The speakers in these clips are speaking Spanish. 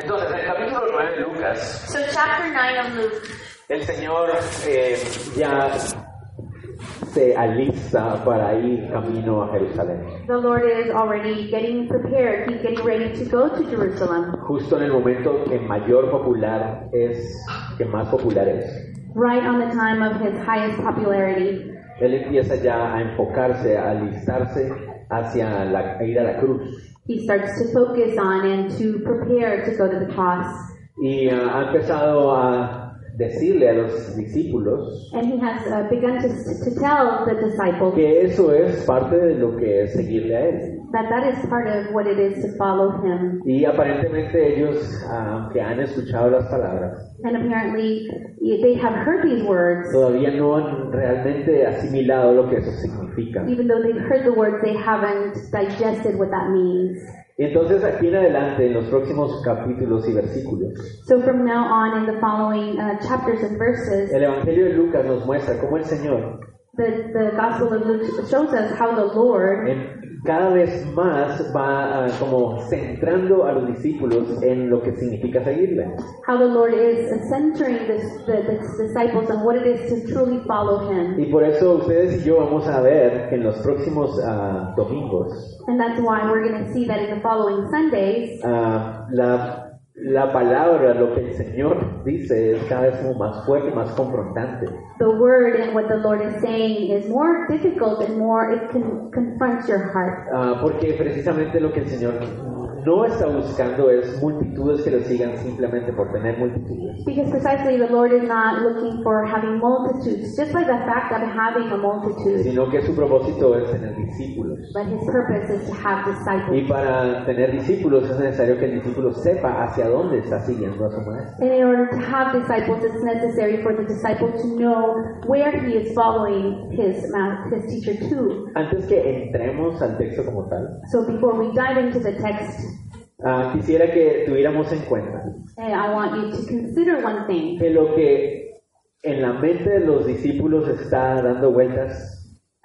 Entonces, en el capítulo 9 de Lucas, So, chapter 9 of Luke, el Señor eh, ya se alista para ir camino a Jerusalén. the Lord is already getting prepared. He's getting ready to go to Jerusalem. Justo en el momento que mayor popular es, que más popular es. Right on the time of his highest popularity. Él empieza ya a enfocarse, a alistarse hacia la, a ir a la cruz. He starts to focus on and to prepare to go to the cross. Y ah, ha empezado a decirle a los discípulos And he has uh, begun to, to tell the disciples que eso es parte de lo que es seguirle a Él. That that is part of what it is to follow him. Y aparentemente ellos, aunque han escuchado las palabras, And apparently they have heard these words. todavía no han realmente asimilado lo que eso significa. Even though they've heard the words, they haven't digested what that means. Y entonces aquí en adelante, en los próximos capítulos y versículos, So from now on, in the following uh, chapters and verses, el Evangelio de Lucas nos muestra cómo el Señor the, the Gospel of Luke shows us how the Lord en- cada vez más va ah, como centrando a los discípulos en lo que significa seguirle. how the Lord is centering the, the, the disciples on what it is to truly follow Him. Y por eso ustedes y yo vamos a ver que en los próximos ah, domingos And that's why we're going to see that in the following Sundays, ah, la, la palabra, lo que el Señor dice es cada vez como más fuerte, más confrontante. the Word and what the Lord is saying is more difficult and more, it can, confronts your heart. Ah, porque precisamente lo que el Señor no está buscando es multitudes que lo sigan simplemente por tener multitudes. Because precisely the Lord is not looking for having multitudes, just like the fact of having a multitude, sino que su propósito es tener discípulos. but His purpose is to have Y disciples. para tener discípulos es necesario que el discípulo sepa hacia dónde está siguiendo a su maestro. And in order to have disciples, it's necessary for the disciple to know where he is following his his teacher to. Antes que entremos al texto como tal, So before we dive into the text, ah, quisiera que tuviéramos en cuenta I want you to consider one thing. que lo que en la mente de los discípulos está dando vueltas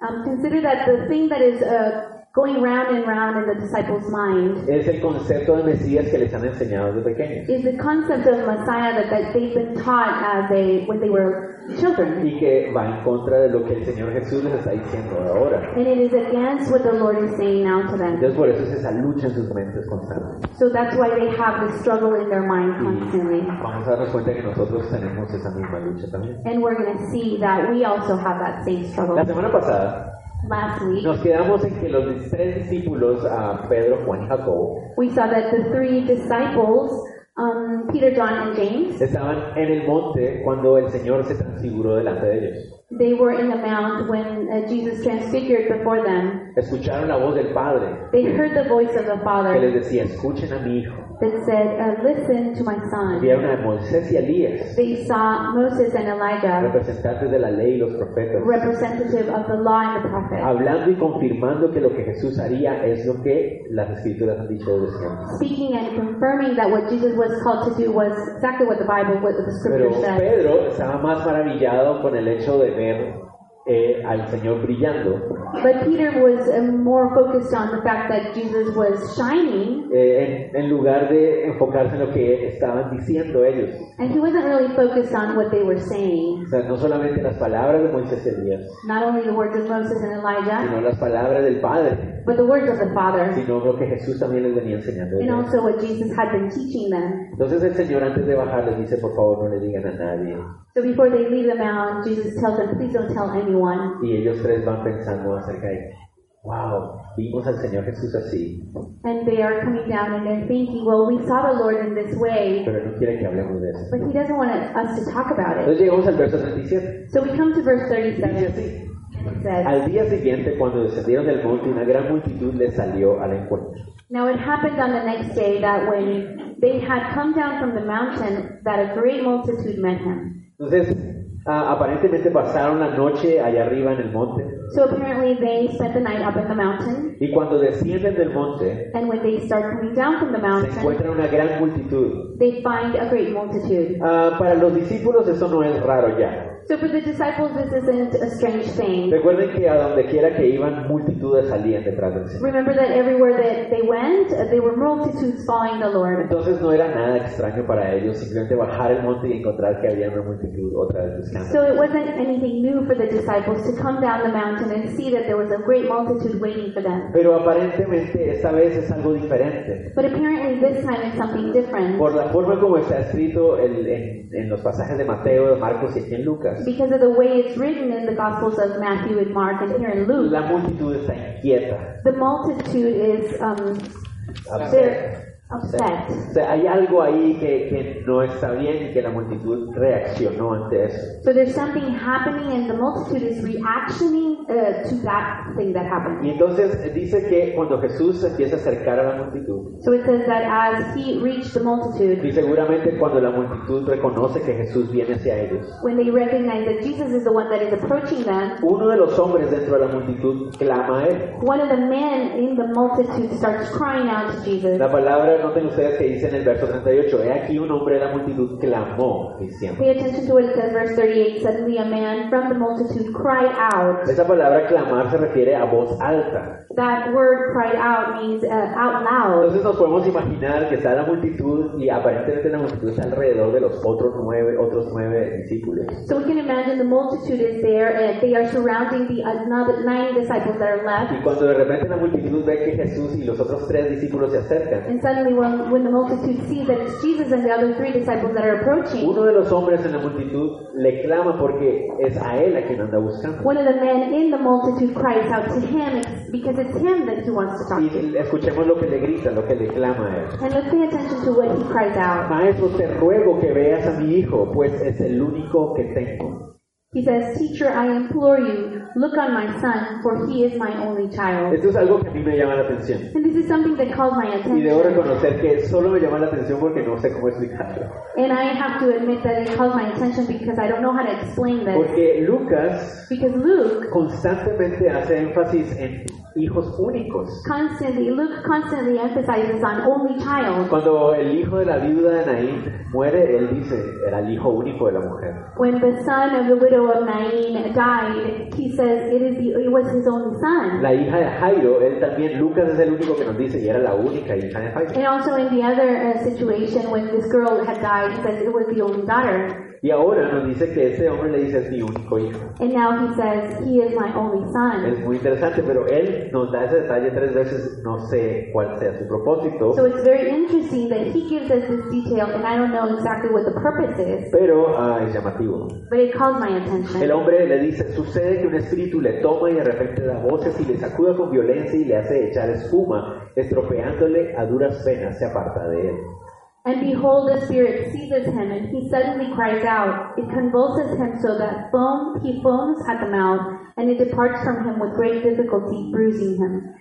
Um, consider that the thing that is uh, going round and round in the disciples' mind es el concepto de Mesías que les han enseñado desde pequeños is the concept of Messiah that, that they've been taught as they when they were children. y que va en contra de lo que el Señor Jesús les está diciendo ahora. And it is against what the Lord is saying now to them. Entonces por eso es esa lucha en sus mentes constante. So that's why they have the struggle in their mind constantly. Y vamos a darnos cuenta que nosotros tenemos esa misma lucha también. And we're going to see that we also have that same struggle. La semana pasada Last week, nos quedamos en que los tres discípulos, Pedro, Juan y Jacobo, we saw that the three disciples, um, Peter, John, and James, estaban en el monte cuando el Señor se transfiguró delante de ellos. They were in the mount when uh, Jesus transfigured before them. Escucharon la voz del Padre They heard the voice of the que les Father decía, escuchen a mi hijo. that said, uh, Listen to my son. Vieron a Moisés y Elías, They saw Moses and Elijah, representantes de la ley y los profetas, representative of the law and the prophet, hablando y confirmando que lo que Jesús haría es lo que las escrituras han dicho desde siempre. speaking and confirming that what Jesus was called to do was exactly what the Bible, what the Pero scripture said. Pedro estaba más maravillado con el hecho de ver eh, al Señor brillando But Peter was uh, more focused on the fact that Jesus was shining, eh, en, en lugar de enfocarse en lo que estaban diciendo ellos. and he wasn't really focused on what they were saying. O sea, no solamente las palabras de Moisés y Elías, Not only the words of Moses and Elijah, sino las palabras del Padre, but the words of the Father, sino lo que Jesús también les venía enseñando. and also what Jesus had been teaching them. Entonces el Señor antes de bajar les dice, por favor no le digan a nadie. So before they leave the mount, Jesus tells them, please don't tell anyone. Y ellos tres van pensando acerca de, wow, vimos al Señor Jesús así, And they are coming down and they're thinking, well, we saw the Lord in this way, pero no quiere que hablemos de eso. but he doesn't want us to talk about it. Entonces llegamos al verso 37. So we come to verse Dice 37. así. It says, Al día siguiente, cuando descendieron del monte, una gran multitud les salió al encuentro. Now it happened on the next day that when they had come down from the mountain, that a great multitude met him. Entonces, ah, aparentemente pasaron la noche allá arriba en el monte. So apparently they spent the night up in the mountain, Y cuando descienden del monte, and when they start coming down from the se mountain, encuentra una gran multitud. they find a great multitude. Ah, para los discípulos eso no es raro ya. So for the disciples, this isn't a strange thing. Recuerden que a donde quiera que iban, multitudes salían detrás del Señor. Remember that everywhere that they went, there were multitudes following the Lord. Entonces no era nada extraño para ellos simplemente bajar el monte y encontrar que había una multitud otra vez buscando. So it wasn't anything new for the disciples to come down the mountain and see that there was a great multitude waiting for them. Pero aparentemente esta vez es algo diferente. But apparently this time it's something different. Por la forma como está escrito el- en, en los pasajes de Mateo, de Marcos y aquí en Lucas, Because of the way it's written in the Gospels of Matthew and Mark and here in Luke, la multitud está inquieta. the multitude is um, they're upset. O sea, hay algo ahí que, que no está bien y que la multitud reaccionó ante eso. So there's something happening and the multitude is reactioning uh, to that thing that happened. Y entonces eh, dice que cuando Jesús empieza a acercar a la multitud, So it says that as he reached the multitude, y seguramente cuando la multitud reconoce que Jesús viene hacia ellos, when they recognize that Jesus is the one that is approaching them, uno de los hombres dentro de la multitud clama a él. one of the men in the multitude starts crying out to Jesus. La palabra, noten ustedes que dice en el verso 38, he aquí un hombre de la multitud clamó diciendo. Pay attention to what it says, verse 38. Suddenly a man from the multitude cried out. Esa palabra clamar se refiere a voz alta. That word cried out means uh, out loud. Entonces nos podemos imaginar que está la multitud y aparentemente la multitud está alrededor de los otros nueve, otros nueve discípulos. So we can imagine the multitude is there and they are surrounding the another nine disciples that are left. Y cuando de repente la multitud ve que Jesús y los otros tres discípulos se acercan, And suddenly when, when the multitude sees that it's Jesus and the other three disciples that are approaching, uno de los hombres en la multitud le clama porque es a él a quien anda buscando. one of the men in the multitude cries out to him it's because it's him that he wants to talk to. Y escuchemos lo que le grita, lo que le clama a él. And let's pay attention to what he cries out. Maestro, te ruego que veas a mi hijo, pues es el único que tengo. He says, Teacher, I implore you, look on my son, for he is my only child. Esto es algo que a mí me llama la atención. And this is something that calls my Y debo attention. reconocer que solo me llama la atención porque no sé cómo explicarlo. And I have to admit that it calls my attention because I don't know how to explain this. Porque Lucas Because Luke constantemente hace énfasis en hijos únicos. constantly, Luke constantly emphasizes on only child. Cuando el hijo de la viuda de Naín muere, él dice, era el hijo único de la mujer. When the son of the widow of Nain died, he says it is the, it was his only son. La hija de Jairo, él también, Lucas es el único que nos dice, y era la única hija de Jairo. And also in the other uh, situation when this girl had died, he says it was the only daughter. Y ahora nos dice que ese hombre le dice, es mi único hijo. And now he says he is my only son. Es muy interesante, pero él nos da ese detalle tres veces, no sé cuál sea su propósito, So it's very interesting that he gives us this detail, and I don't know exactly what the purpose is, pero ah, es llamativo. but it calls my El attention. hombre le dice, sucede que un espíritu le toma y de repente da voces y le sacuda con violencia y le hace echar espuma, estropeándole a duras penas, se aparta de él. And behold, the spirit seizes him, and he suddenly cries out. It convulses him so that foam, he foams at the mouth, and it departs from him with great difficulty, bruising him.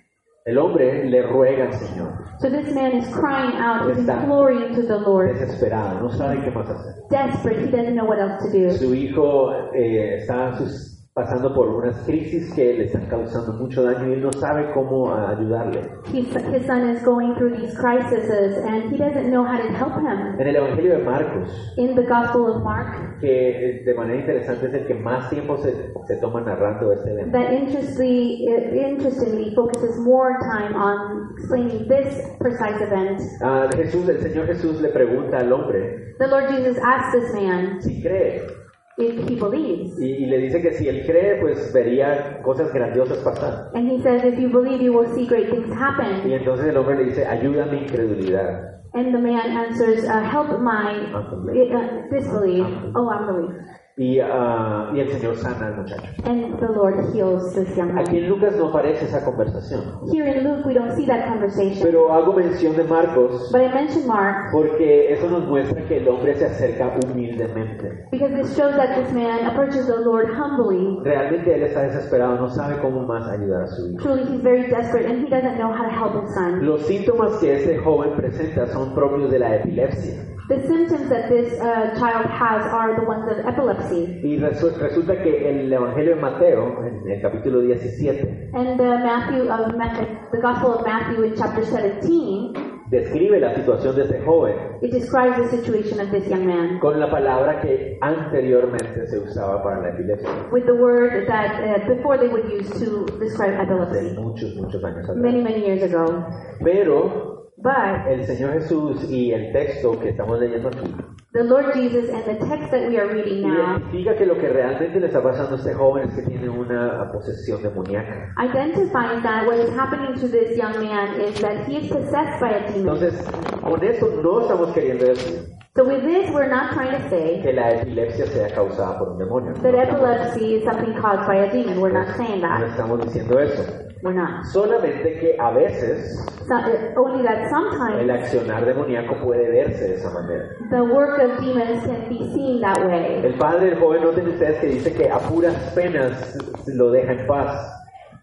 El hombre le ruega al Señor, So this man is crying out, is imploring to the Lord, desesperado, no sabe qué más hacer. desperate. He doesn't know what else to do. Su hijo eh, está sus- pasando por unas crisis que le están causando mucho daño y él no sabe cómo ah, ayudarle. His, his son is going through these crises, and he doesn't know how to help him. En el Evangelio de Marcos, In the Gospel of Mark, que eh, de manera interesante es el que más tiempo se, se toma narrando este evento. that interestingly, interestingly focuses more time on explaining this precise event. Jesús, el Señor Jesús le pregunta al hombre The Lord Jesus asks this man si cree if he believes. y, y le dice que si él cree pues vería cosas grandiosas pasar. And he says, if you believe, you will see great things Y happen. entonces el hombre le dice, ayuda mi incredulidad. And the man answers, uh, help my uh, disbelief. Oh, unbelief. Y, ah, y el Señor sana al muchacho. And the Lord heals this young Aquí en Lucas no aparece esa conversación, Here in Luke, we don't see that conversation. pero hago mención de Marcos But I mentioned Mark porque eso nos muestra que el hombre se acerca humildemente. because this shows that this man approaches the Lord humbly. Realmente él está desesperado, no sabe cómo más ayudar a su hijo. Truly, he's very desperate and he doesn't know how to help his son. Los síntomas que este joven presenta son propios de la epilepsia. The symptoms that this uh, child has are the ones of epilepsy. Y resu- resulta que el Evangelio de Mateo, en el capítulo 17, And the Matthew of Matthew, the Gospel of Matthew in chapter 17, describe la situación de este joven It describes the situation of this young man con la palabra que anteriormente se usaba para la epilepsia, with the word that uh, before they would use to describe hace epilepsy muchos, muchos años atrás. many, many years ago. Pero But el Señor Jesús y el texto que estamos leyendo aquí the Lord Jesus and the text that we are reading now identifica que lo que realmente le está pasando a este joven es que tiene una posesión demoníaca. identifies that what is happening to this young man is that he is possessed by a demon. Entonces, con esto no estamos queriendo decir So with this, we're not trying to say que la epilepsia sea causada por un demonio. that epilepsy is something caused by a demon. We're not saying No that. estamos diciendo eso. We're not. Solamente que a veces So, only that el sometimes accionar demoníaco puede verse de esa manera. the work of demons can be seen that way. El padre del joven, noten ustedes que dice que a puras penas lo deja en paz.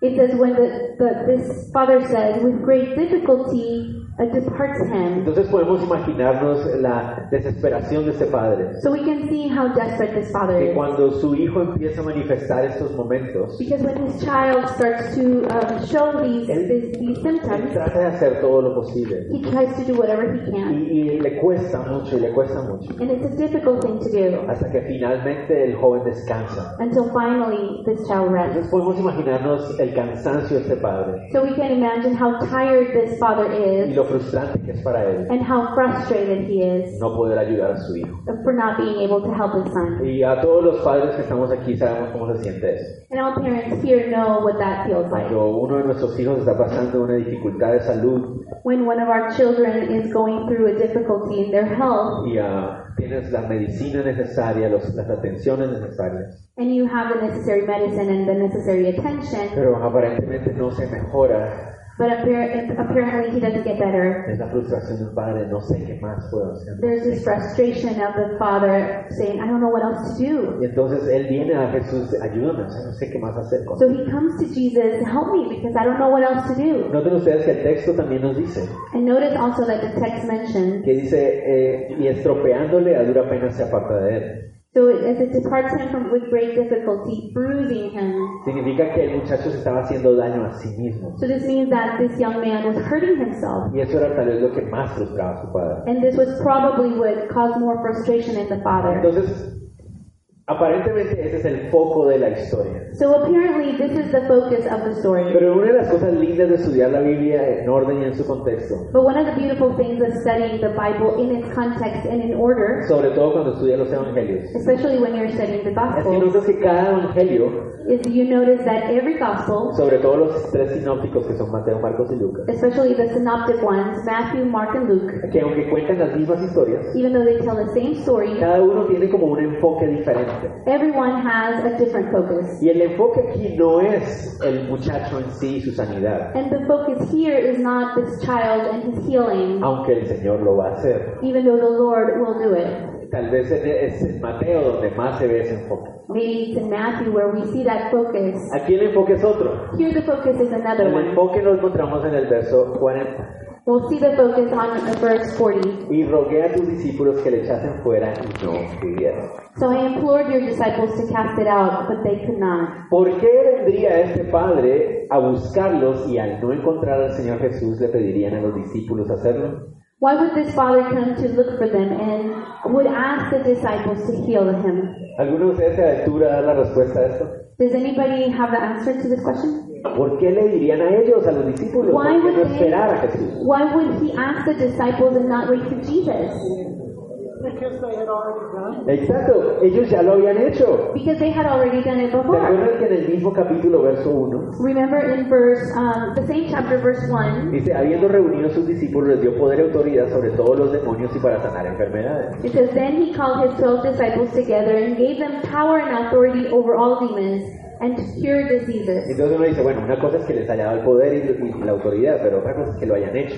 It says when the, the this father said, with great difficulty uh, departs him. Entonces podemos imaginarnos la desesperación de este padre. So we can see how desperate this father Que is. cuando su hijo empieza a manifestar estos momentos, Because when his child starts to um, show these, Él- these, these él symptoms, trata de hacer todo lo posible. he tries to do whatever he Y, can. y le cuesta mucho, y le cuesta mucho. And it's a difficult thing to do Hasta que finalmente el joven descansa. until finally this child rests. Entonces podemos imaginarnos el cansancio de este padre So we can imagine how tired this father y is lo frustrante que es para él and how frustrated he is no poder ayudar a su hijo. for not being able to help his son. Y a todos los padres que estamos aquí sabemos cómo se siente eso. And all parents here know what that feels like. Cuando uno de nuestros hijos está pasando una dificultad de salud When one of our children is going through a difficulty in their health y ah, tienes la medicina necesaria, los- las atenciones necesarias, and you have the necessary medicine and the necessary attention, pero aparentemente no se mejora, but appar- apparently he doesn't get better. es la frustración del padre, no sé qué más puedo hacer. There's this frustration of the father saying, I don't know what else to do. Y entonces él viene a Jesús, ayúdame, o sea, no sé qué más hacer. con So he comes to Jesus, help me because I don't know what else to do. Noten ustedes que el texto también nos dice, And notice also that the text mentions, que dice, eh, y estropeándole a dura pena se aparta de él. So as it departs him from with great difficulty, bruising him. Significa que el muchacho se estaba haciendo daño a sí mismo. So this means that this young man was hurting himself. Y eso era tal vez lo que más frustraba a su padre. And this was probably what caused more frustration in the father. Entonces, aparentemente ese es el foco de la historia. So apparently this is the focus of the story. Pero una de las cosas lindas de estudiar la Biblia en orden y en su contexto, But one of the beautiful things of studying the Bible in its context and in order, sobre todo cuando estudias los evangelios, especially when you're studying the es que Gospels, notas que cada evangelio, is you notice that every Gospel, sobre todo los tres sinópticos que son Mateo, Marcos y Lucas, especially the synoptic ones, Matthew, Mark, and Luke, que aunque cuentan las mismas historias, even though they tell the same story, cada uno tiene como un enfoque diferente. Everyone has a different focus. Y el enfoque aquí no es el muchacho en sí y su sanidad, And the focus here is not this child and his healing, aunque el Señor lo va a hacer. even though the Lord will do it. Tal vez es en Mateo donde más se ve ese enfoque. Maybe it's in Matthew where we see that focus. Aquí el enfoque es otro. Here the focus is another El one. enfoque lo encontramos en el verso 40. We'll see the focus on verse 40. Y rogué a tus discípulos que le echasen fuera y no pudieron. So I implored your disciples to cast it out, but they could not. ¿Por qué vendría este padre a buscarlos y al no encontrar al Señor Jesús le pedirían a los discípulos hacerlo? Why would this father come to look for them and would ask the disciples to heal him? ¿Alguno de ustedes se aventura a dar la respuesta a esto? Does anybody have the answer to this question? ¿Por qué le dirían a ellos, a los discípulos? ¿Por Why qué no esperar a Jesús? Why would he ask the disciples and not wait for Jesus? Exacto, ellos ya lo habían hecho. Because they had already done it ¿Se before. que en el mismo capítulo, verso 1, Remember in verse, um, the same chapter, verse 1, dice, habiendo reunido a sus discípulos, les dio poder y autoridad sobre todos los demonios y para sanar enfermedades. it says, Then he called his twelve disciples together and gave them power and authority over all demons and to cure diseases. Entonces uno dice, bueno, una cosa es que les haya dado el poder y, y la autoridad, pero otra cosa es que lo hayan hecho.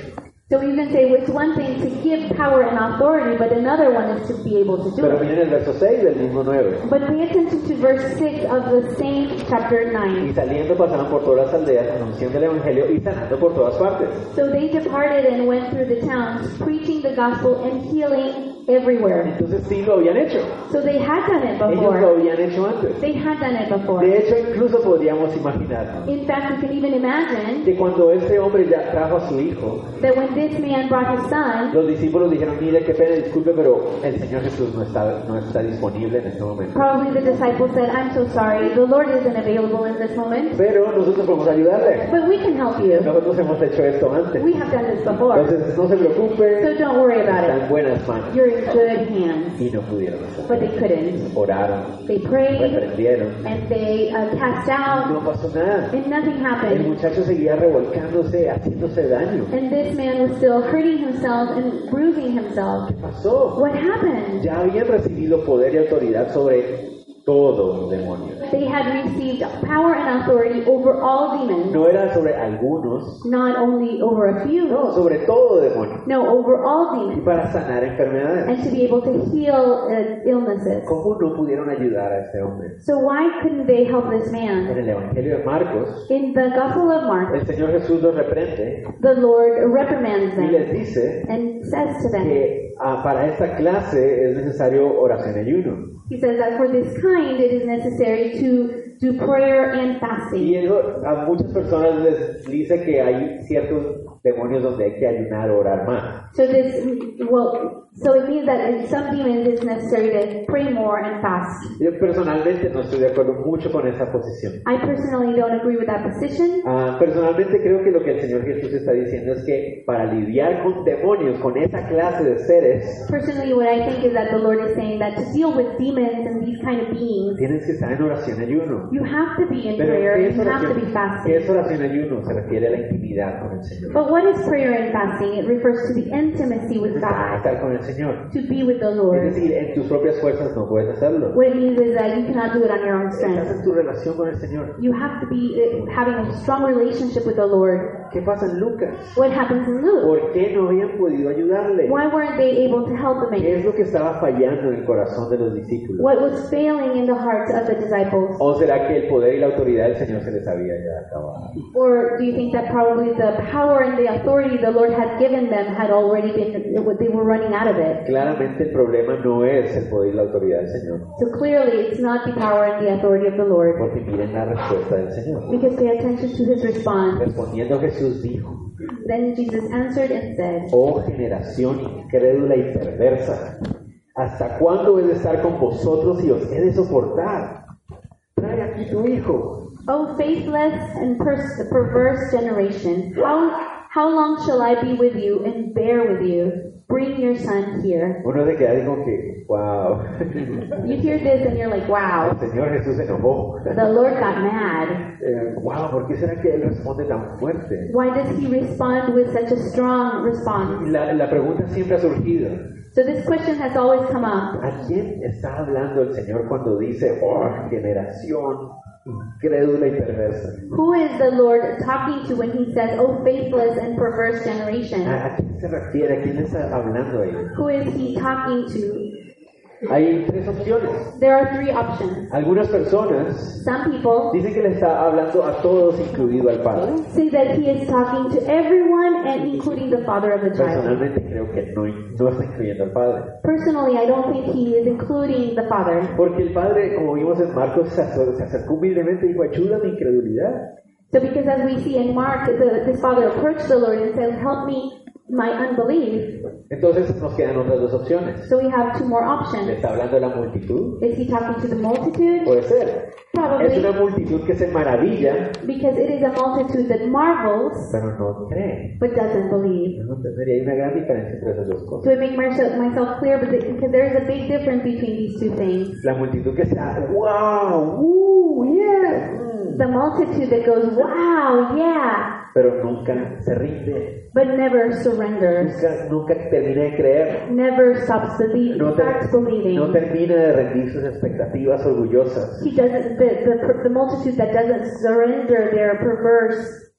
So we can say it's one thing to give power and authority, but another one is to be able to do Pero it. miren el verso 6 del mismo 9. But pay attention to verse 6 of the same chapter Y 9. saliendo pasaban por todas las aldeas anunciando el evangelio y sanando por todas partes. So they departed and went through the towns, preaching the gospel and healing everywhere. Entonces sí lo habían hecho. So they had done it Ellos lo before. habían hecho antes. They had done it before. De hecho, incluso podríamos imaginar In fact, we can even imagine que cuando este hombre ya trajo a su hijo, that when this man brought his son, los discípulos dijeron, mire, qué pena, disculpe, pero el Señor Jesús no está, no está disponible en este momento. probably the disciple said, I'm so sorry, the Lord isn't available in this moment, Pero nosotros podemos ayudarle. but we can help you. Nosotros hemos hecho esto antes. We have done this before, Entonces, no se so preocupe, don't worry about está en it. buenas manos. You're in good hands. Y no pudieron hacerlo. But they couldn't. Oraron, They prayed reprendieron. and they uh, cast out, No pasó nada. and nothing El happened. muchacho seguía revolcándose, haciéndose daño. And this man was still hurting himself and bruising himself. ¿Qué pasó? What happened? Ya habían recibido poder y autoridad sobre todo demonio. They had received power and authority over all demons, No era sobre algunos, not only over a few, no, sobre todo demonio. no, over all Y demons, para sanar enfermedades. and to be able to heal uh, illnesses. ¿Cómo no pudieron ayudar a este hombre? So why couldn't they help this En man? el Evangelio de Marcos, In the Gospel of Mark, el Señor Jesús los reprende the Lord reprimands y les them dice and says to them, que ah, para esta clase es necesario oración y ayuno. He says that for this kind it is necessary to do prayer and Y fasting. eso a muchas personas les dice que hay ciertos demonios donde hay que ayunar orar más. So this, well, so it means that in some demons it's necessary to pray more and fast. Yo personalmente no estoy de acuerdo mucho con esa posición. I personally don't agree with that position. Ah, personalmente creo que lo que el Señor Jesús está diciendo es que para lidiar con demonios, con esa clase de seres, Personally, what I think is that the Lord is saying that to deal with demons and these kind of beings, tienes que estar en oración ayuno. you have to be in Pero prayer ¿qué and es, you have to be oración, ¿qué fasting. es oración ayuno? Se refiere a la intimidad con el Señor. But what is prayer and fasting? It refers to the intimacy with God, estar con el Señor. to be with the Es Lord. decir, en tus propias fuerzas no puedes hacerlo. What it means is that you cannot do it on your own Estás strength. en tu relación con el Señor. You have to be uh, having a strong relationship with the Lord. ¿Qué pasa en Lucas? What happens in Luke? ¿Por qué no habían podido ayudarle? Why weren't they able to help the ¿Qué man? es lo que estaba fallando en el corazón de los discípulos? What was failing in the hearts of the disciples? ¿O será que el poder y la autoridad del Señor se les había ya acabado? Or do you think that probably the power and the authority the Lord had given them had already been, they were running out of it? Claramente el problema no es el poder y la autoridad del Señor, So clearly it's not the power and the authority of the Lord. porque miren la respuesta del Señor. Because pay attention to his response. Respondiendo Jesús dijo, Then Jesus answered and said, oh generación incrédula y perversa, ¿hasta cuándo he de estar con vosotros y os he de soportar? Trae aquí tu hijo. O faithless and pers- perverse generation, how, how long shall I be with you and bear with you? Bring your son here. Uno se queda como que, wow, You hear this and you're like, el wow, Señor Jesús se enojó. the Lord got mad. Eh, wow, ¿por qué será que Él responde tan fuerte? Why does he respond with such a strong response? La, la pregunta siempre ha surgido. So this question has always come up. ¿A quién está hablando el Señor cuando dice, oh, generación incrédula y perversa? Who is the Lord talking to when he says, oh faithless and perverse generation? ¿A, a quién se refiere? ¿A quién está hablando ahí? Who is he talking to? Hay tres opciones. There are three options. Algunas personas Some people dicen que le está hablando a todos, incluido al Padre. say that he is talking to everyone and including the father of the child. Personalmente creo que no, no está incluyendo al Padre. Personally, I don't think he is including the father. Porque el Padre, como vimos en Marcos, se acer- se acercó humildemente y dijo, ayuda mi incredulidad. So because as we see in Mark, the, this father approached the Lord and said, help me my unbelief. Entonces nos quedan otras dos opciones. So we have two more ¿Le options. está hablando la multitud? Is he talking to the multitude? Puede ser. Es Probably una multitud que se maravilla, because it is a multitude that marvels pero no cree. but doesn't believe. No entendería. Hay una gran diferencia entre esas dos So cosas. I make myself, myself clear but the- because there is a big difference between these two things. La multitud que está, wow, woo, yeah, mm", The multitude that goes, wow, yeah, pero nunca se rinde, but never surrenders, nunca, nunca termina de creer, never stops believing, no, ter- no termina de rendir sus expectativas orgullosas. He doesn't, the, the, the multitude that doesn't surrender their perverse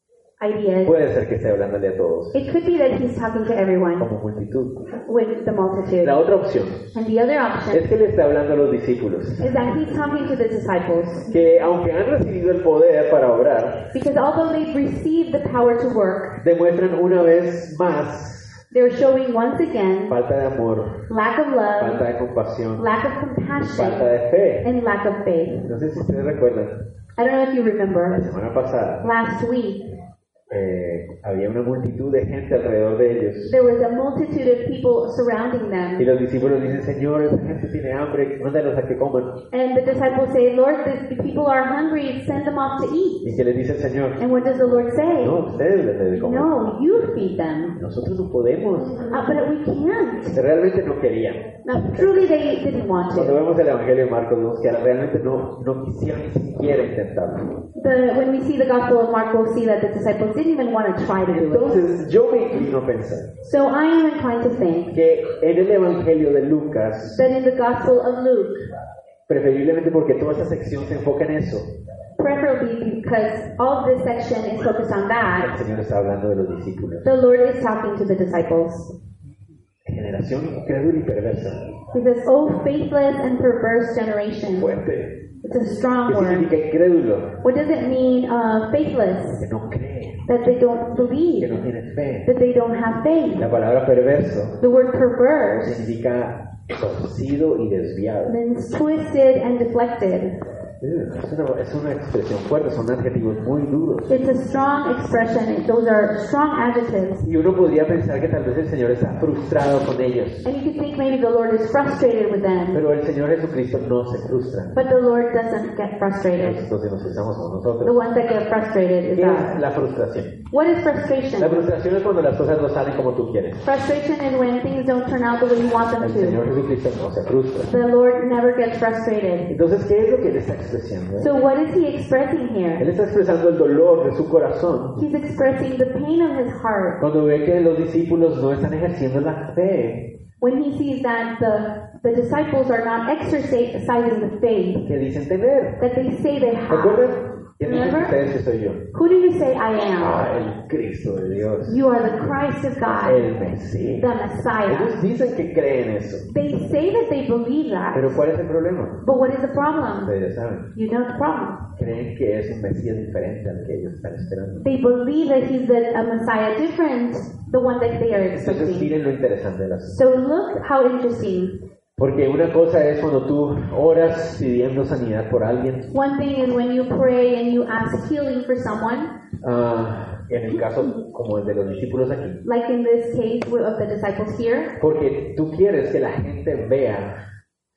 ideas. Puede ser que esté hablándole a todos, It could be that he's talking to everyone como multitud. with the multitude. La otra opción And the other es option que le está hablando a los discípulos, is that he's talking to the disciples. que aunque han recibido el poder para obrar, Because although they've received the power to work, demuestran una vez más they're showing once again falta de amor, lack of love, falta de compasión, lack of falta compassion, de fe. and lack of faith. No sé si ustedes recuerdan, I don't know if you la remember, semana pasada last week, eh, había una multitud de gente alrededor de ellos. There was a multitude of people surrounding Y them. los discípulos dicen, Señor, esa gente tiene hambre, mándalos a que coman. And the disciples say, Lord, the, the people are hungry, send them off to eat. ¿Y qué les dice el Señor? And what does the Lord say? No, ustedes les deben comer. No, you feed them. Nosotros no podemos. Uh, but we can't. Realmente no querían. Now, truly, they didn't want Cuando to. vemos el Evangelio de Marcos, vemos que realmente no, no quisieron ni siquiera intentarlo. The, when we see the Gospel of Mark, we'll see that the disciples didn't even want to try to do it. Yo me inclino a pensar So I am inclined to think que en el Evangelio de Lucas, that in the Gospel of Luke, preferiblemente porque toda esa sección se enfoca en eso, preferably because all this section is focused on el that, Señor está hablando de los discípulos. the Lord is talking to the disciples. Generación incrédula y perversa. He says, Oh, faithless and perverse generation. Fuerte. It's a strong ¿Qué word. significa incrédulo? What does it mean, uh, faithless? Que no cree, That they don't que believe, no fe. that they don't have faith. La palabra perverso The word perverse significa torcido y desviado. means twisted and deflected. Es una, es una expresión fuerte, son adjetivos muy duros. It's a strong expression. Those are strong adjectives. Y uno podría pensar que tal vez el Señor está frustrado con ellos. And you could think maybe the Lord is frustrated with them. Pero el Señor Jesucristo no se frustra. But the Lord doesn't get frustrated. Entonces nos frustramos con The nosotros. ones that get frustrated is ¿Qué es us. la frustración? What is La frustration? frustración es cuando las cosas no salen como tú quieres. Frustration is when things don't turn out the way you want them El Señor to. Jesucristo no se frustra. The Lord never gets frustrated. Entonces, ¿qué es lo que Él está So what is he expressing Él here? está expresando el dolor de su corazón He's expressing the pain of his heart cuando ve que los discípulos no están ejerciendo la fe when he sees that the, the disciples are not exercising the faith que dicen tener. that they say they have. ¿Recuerdan? ¿Quién dicen Remember? ustedes que soy yo? Who do you say I Ah, am? el Cristo de Dios. You are the Christ of God, El Mesías. the Messiah. Ellos dicen que creen eso. They say that they believe that. Pero ¿cuál es el problema? But what is the problem? Ustedes saben. You know the problem. Creen que es un Mesías diferente al que ellos están esperando. They believe that he's the, a Messiah different, the one that they are Entonces expecting. miren lo interesante de las So look how interesting. Porque una cosa es cuando tú oras pidiendo sanidad por alguien. One thing is when you pray and you ask healing for someone, ah, en el caso como el de los discípulos aquí. like in this case of the disciples here, Porque tú quieres que la gente vea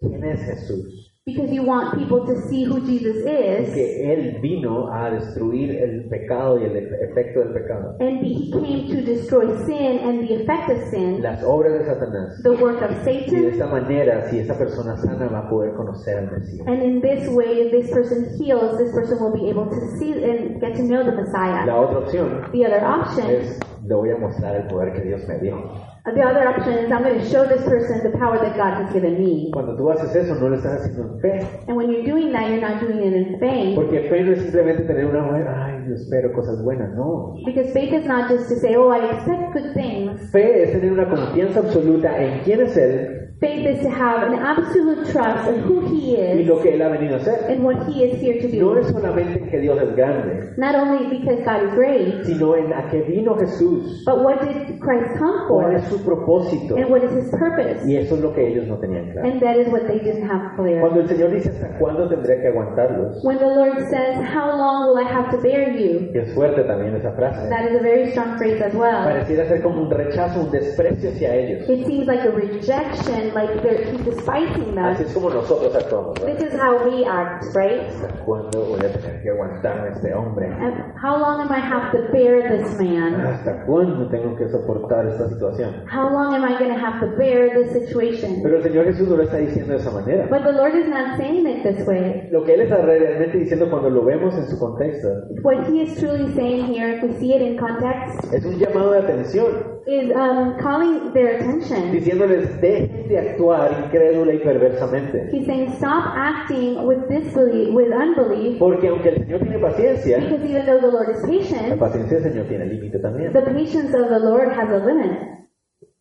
quién es Jesús. Because you want people to see who Jesus is, Que Él vino a destruir el pecado y el efecto del pecado. and he came to destroy sin and the effect of sin, Las obras de Satanás. the work of Y de Satan. esta manera, si esa persona sana va a poder conocer al Mesías. And in this way, if this person heals, this person will be able to see and get to know the Messiah. La otra opción The other option es, le voy a mostrar el poder que Dios me dio. The other option is I'm going to show this person the power that God has given me. Cuando tú haces eso, no lo estás haciendo en fe. And when you're doing that, you're not doing it in faith. Porque fe no es simplemente tener una buena, ay, yo espero cosas buenas, no. Because faith is not just to say, oh, I expect good things. Fe es tener una confianza absoluta en quién es Él Faith is to have an absolute trust in who He y is lo que Él ha venido a hacer. and what He is here to No do. es solamente en que Dios es grande, Not only because God is great, sino en a qué vino Jesús, but what did Christ come cuál for es su propósito. and what is His purpose. Y eso es lo que ellos no tenían claro. And that is what they didn't have clear. Cuando el Señor dice hasta cuándo tendré que aguantarlos, When the Lord says, How long will I have to bear you? es fuerte también esa frase, That is a very strong phrase as well. pareciera ser como un rechazo, un desprecio hacia ellos. It seems like a rejection, like they're, he's despising them. Así es como nosotros actuamos. ¿verdad? This is how we act, right? ¿Hasta cuándo voy a tener que aguantarme a este hombre? And how long am I have to bear this man? ¿Hasta cuándo tengo que soportar esta situación? How long am I going to have to bear this situation? Pero el Señor Jesús no lo está diciendo de esa manera. But the Lord is not saying it this way. Lo que Él está realmente diciendo cuando lo vemos en su contexto What He is truly saying here, if we see it in context, es un llamado de atención, is um, calling their attention. diciéndoles dejen de actuar incrédula y perversamente. He's saying, stop acting with disbelief, with unbelief, Porque aunque el Señor tiene paciencia, because even though the Lord is la patient, paciencia del Señor tiene límite también. the patience of the Lord has a limit.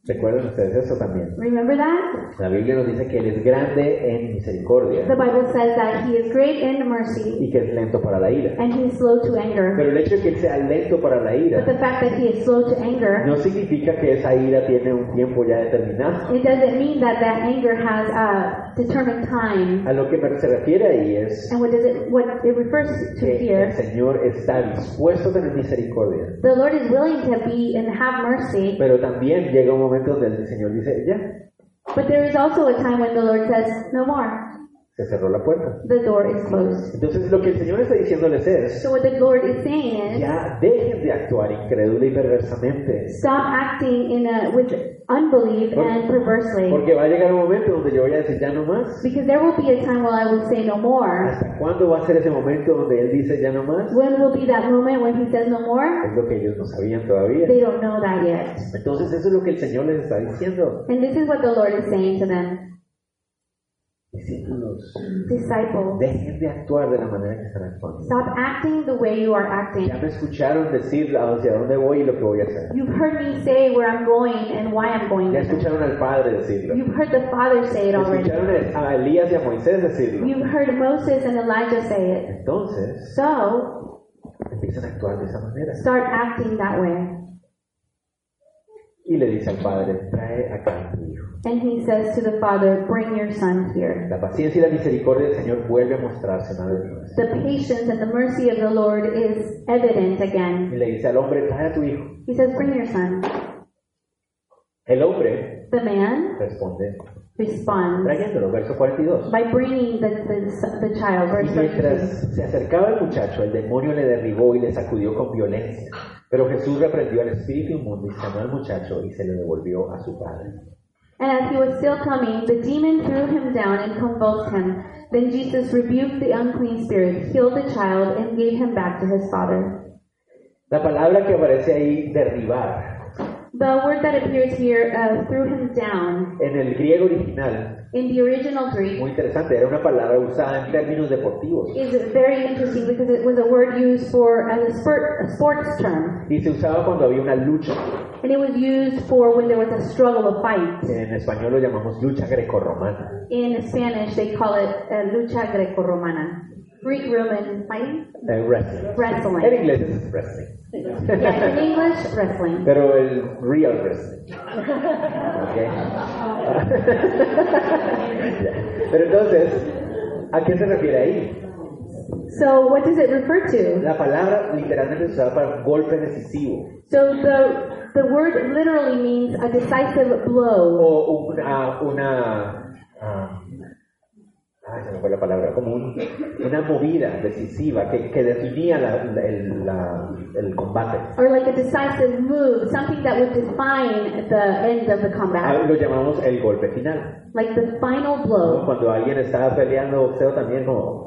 ¿Recuerdan ustedes eso también? Remember that? La Biblia nos dice que Él es grande en misericordia The Bible says that he is great in mercy y que es lento para la ira. and he is slow to anger. Pero el hecho de que Él sea lento para la But ira the fact that he is slow to anger, no significa que esa ira tiene un tiempo ya determinado. it doesn't mean that that anger has a determined time. A lo que se refiere ahí es And what does it what it refers to que el here? Señor está dispuesto a tener misericordia. The Lord is willing to be and have mercy, Pero también llega un momento Señor dice, ya, but there is also a time when the Lord says, No more. Se cerró la puerta. The door is closed. Entonces lo que el Señor está diciéndoles es, So what the Lord is saying is ya dejen de actuar incrédula y perversamente. stop acting in a with unbelief and perversely. Porque va a llegar un momento donde yo voy a decir, ya no más. Because there will be a time when I will say no more. ¿Hasta cuándo va a ser ese momento donde Él dice, ya no más? When will be that moment when he says no more? Es lo que ellos no sabían todavía. They don't know that yet. Entonces eso es lo que el Señor les está diciendo. And this is what the Lord is saying to them. Discípulos, Disciples, dejen de actuar de la manera que están actuando. stop acting the way you are acting. Ya me escucharon decir hacia dónde voy y lo que voy a hacer. You've heard me say where I'm going and why I'm going Ya escucharon al Padre decirlo. You've heard the Father say it already. Escucharon a Elías y a Moisés decirlo. You've heard Moses and Elijah say it. Entonces, So, empiezan a actuar de esa manera. start acting that way. Y le dice al Padre, trae acá a tu hijo. And he says to the Father, Bring your son here. La paciencia y la misericordia del Señor vuelve a mostrarse una vez más. The patience and the mercy of the Lord is evident Y again. le dice al hombre, trae a tu hijo. He says, Bring your son. El hombre The man responde, responds trayéndolo, verso 42. by bringing the, the, the child. Y Verse 42. mientras se acercaba el muchacho, el demonio le derribó y le sacudió con violencia. Pero Jesús reprendió al espíritu inmundo y sanó al muchacho y se le devolvió a su padre. And as he was still coming, the demon threw him down and convulsed him. Then Jesus rebuked the unclean spirit, healed the child, and gave him back to his father. La palabra que aparece ahí, derribar, The word that appears here, uh, threw him down, en el griego original, in the original Greek, muy interesante, era una palabra usada en términos deportivos. is very interesting because it was a word used for as a, sport, a sports term. Y se usaba cuando había una lucha. And it was used for when there was a struggle, a fight. En español lo llamamos lucha grecorromana. In Spanish, they call it uh, lucha greco-romana. Greek, Roman fighting? Eh, wrestling. En Wrestling. inglés es wrestling. Yeah, in English, wrestling. Pero el real wrestling. Ok. Pero entonces, ¿a qué se refiere ahí? So what does it refer to? La palabra literalmente se usaba para golpe decisivo So the the word literally means a decisive blow o una, una ah, se me fue la palabra, como un- una movida decisiva que, que definía la- la- el, la- el combate. or like a decisive move, something that would define the end of the Ah, combat, Lo llamamos el golpe final. like the final blow. Cuando alguien está peleando boxeo también como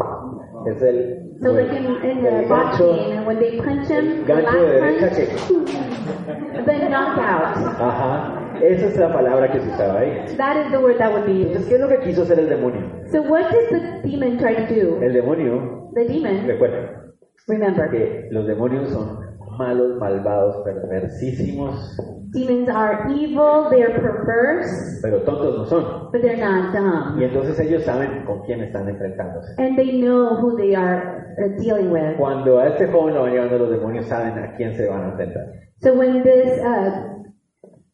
es el, So like in, in the boxing, when they punch him, the gancho de last que punch, then knockout. ajá, esa es la palabra que se usaba ahí. That is the word that would be Entonces, used. ¿qué es lo que quiso hacer el demonio? So what did the demon try to do? El demonio, The demon, recuerden, remember, que los demonios son malos, malvados, perversísimos, demons are evil, they are perverse, pero tontos no son. but they're not dumb. Y entonces ellos saben con quién están enfrentándose. And they know who they are uh, dealing with. Cuando a este joven lo van llevando los demonios, saben a quién se van a enfrentar. So when this uh,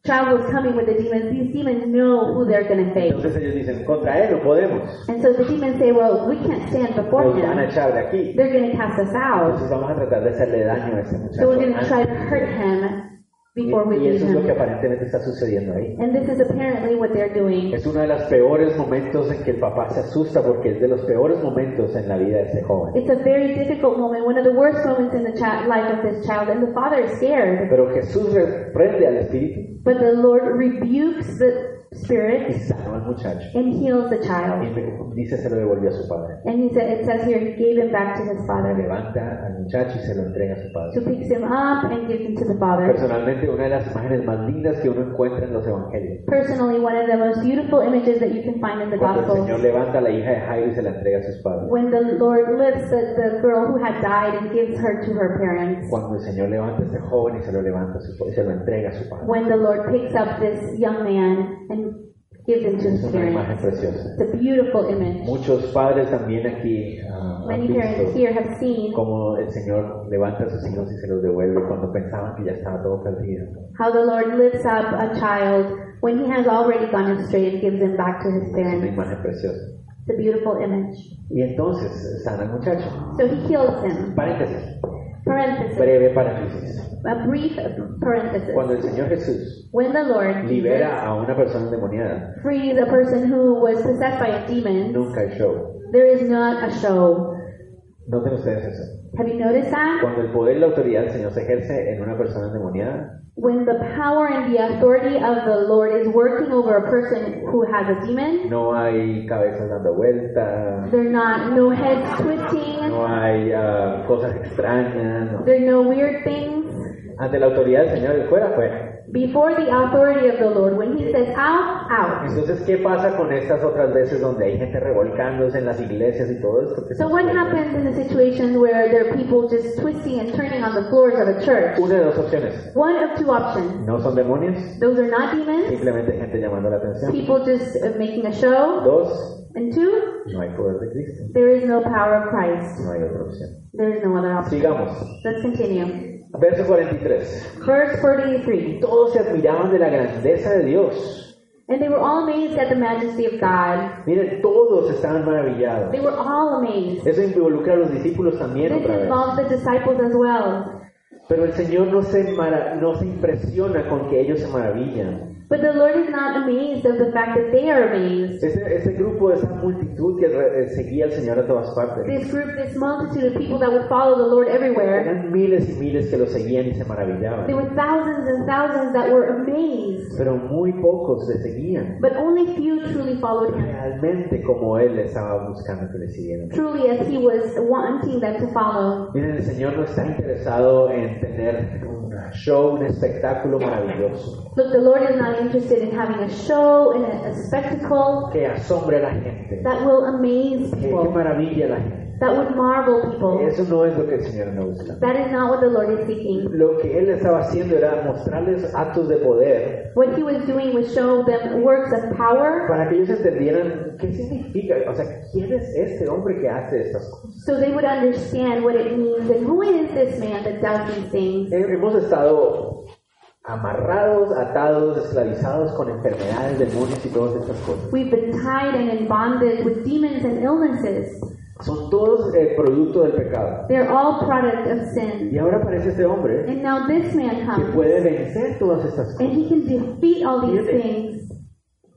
child was coming with the demons, these demons know who they're going to face. Entonces ellos dicen, contra él no podemos. And so the demons say, well, we can't stand before Nos van a him. echar de aquí. They're going to cast us out. Entonces vamos a tratar de hacerle daño a ese muchacho. So we're going to try to hurt him before we Y, eso es lo que aparentemente está sucediendo ahí. And this is apparently what they're doing. Es uno de los peores momentos en que el papá se asusta porque es de los peores momentos en la vida de ese joven. It's a very difficult moment, one of the worst moments in the life of this child, and the father is scared. Pero Jesús reprende al espíritu But the Lord rebukes the spirit y sanó al muchacho. and heals the Y child. me- dice se lo devolvió a su padre. And he said, it says here, he gave him back to his father. Levanta al muchacho y se lo entrega a su So picks him up and gives him to the father. Personalmente, una de las imágenes más lindas que uno encuentra en los evangelios. Personally, one of the most beautiful images that you can find in the Cuando el Gospels Señor levanta a la hija de Jairo y se la entrega a sus padres. when the Lord lifts the, the girl who had died and gives her to her parents. Cuando el Señor levanta a este joven y se lo levanta a su, y se lo entrega a su padre. When the Lord picks up this young man and gives him to Es his una imagen parents. preciosa. It's a beautiful image. Muchos padres también aquí ah, han Many parents here have seen cómo el Señor levanta a sus hijos y se los devuelve cuando pensaban que ya estaba todo perdido. how the Lord lifts up a child when he has already gone astray and gives him back to his Es una parents. imagen preciosa. It's a beautiful image. Y entonces sana al muchacho. So he heals him. Paréntesis, Parenthesis. breve paréntesis. A brief parenthesis. Cuando el Señor Jesús When the Lord libera a una persona endemoniada, frees a person who was possessed by a demon, nunca hay show. there is not a show. Noten ustedes eso. Have you noticed that? Cuando el poder y la autoridad del Señor se ejerce en una persona endemoniada, When the power and the authority of the Lord is working over a person who has a demon, no hay cabezas dando vueltas, there are not no heads twisting, no hay ah, cosas extrañas. no. there are no weird things. Ante la autoridad del Señor, el fuera, fuera. Before the authority of the Lord, when He says out, out. Entonces, ¿qué pasa con estas otras veces donde hay gente revolcándose en las iglesias y todo esto? So what happens in the situations where there are people just twisting and turning on the floors of a church? Una de dos opciones. One of two options. No son demonios, Those are not demons. simplemente gente llamando la atención. People just uh, making a show. Dos, And two, no hay poder de Cristo. there is no power of Christ. No hay otra opción. There is no other option. Sigamos. Let's continue. Verso 43. Verse 43. Todos se admiraban de la grandeza de Dios. And they were all amazed at the majesty of God. Miren, todos estaban maravillados. They were all amazed. Eso involucra a los discípulos también This otra vez. involves the disciples as well. Pero el Señor no se, mara- no se impresiona con que ellos se maravillan. But the Lord is not amazed of the fact that they are amazed. Ese, ese grupo, esa multitud que re- eh, seguía al Señor a todas partes. This group, this multitude of people that would follow the Lord everywhere, Eran miles y miles que lo seguían y se there maravillaban. were thousands and thousands that were amazed. Pero muy pocos le seguían. But only few truly followed him. Realmente como Él estaba buscando que le siguieran. Truly as he was wanting them to follow. Miren, el Señor no está interesado en tener un show, un espectáculo maravilloso. Look, the Lord is not interested in having a show and a, a spectacle que asombre a la gente, that will amaze que, que people, maravilla a la gente. That would marvel people. Eso no es lo que el Señor no busca. That is not what the Lord is seeking. Lo que Él estaba haciendo era mostrarles actos de poder What he was doing was show them works of power para que ellos entendieran qué significa, o sea, quién es este hombre que hace estas cosas. so they would understand what it means and who is this man that does these things. Hemos estado amarrados, atados, esclavizados con enfermedades, demonios y todas estas cosas. We've been tied and in bondage with demons and illnesses. Son todos eh, producto del pecado. They're all product of sin. Y ahora aparece este hombre And now this man que comes puede vencer todas estas and cosas. he can defeat all these things.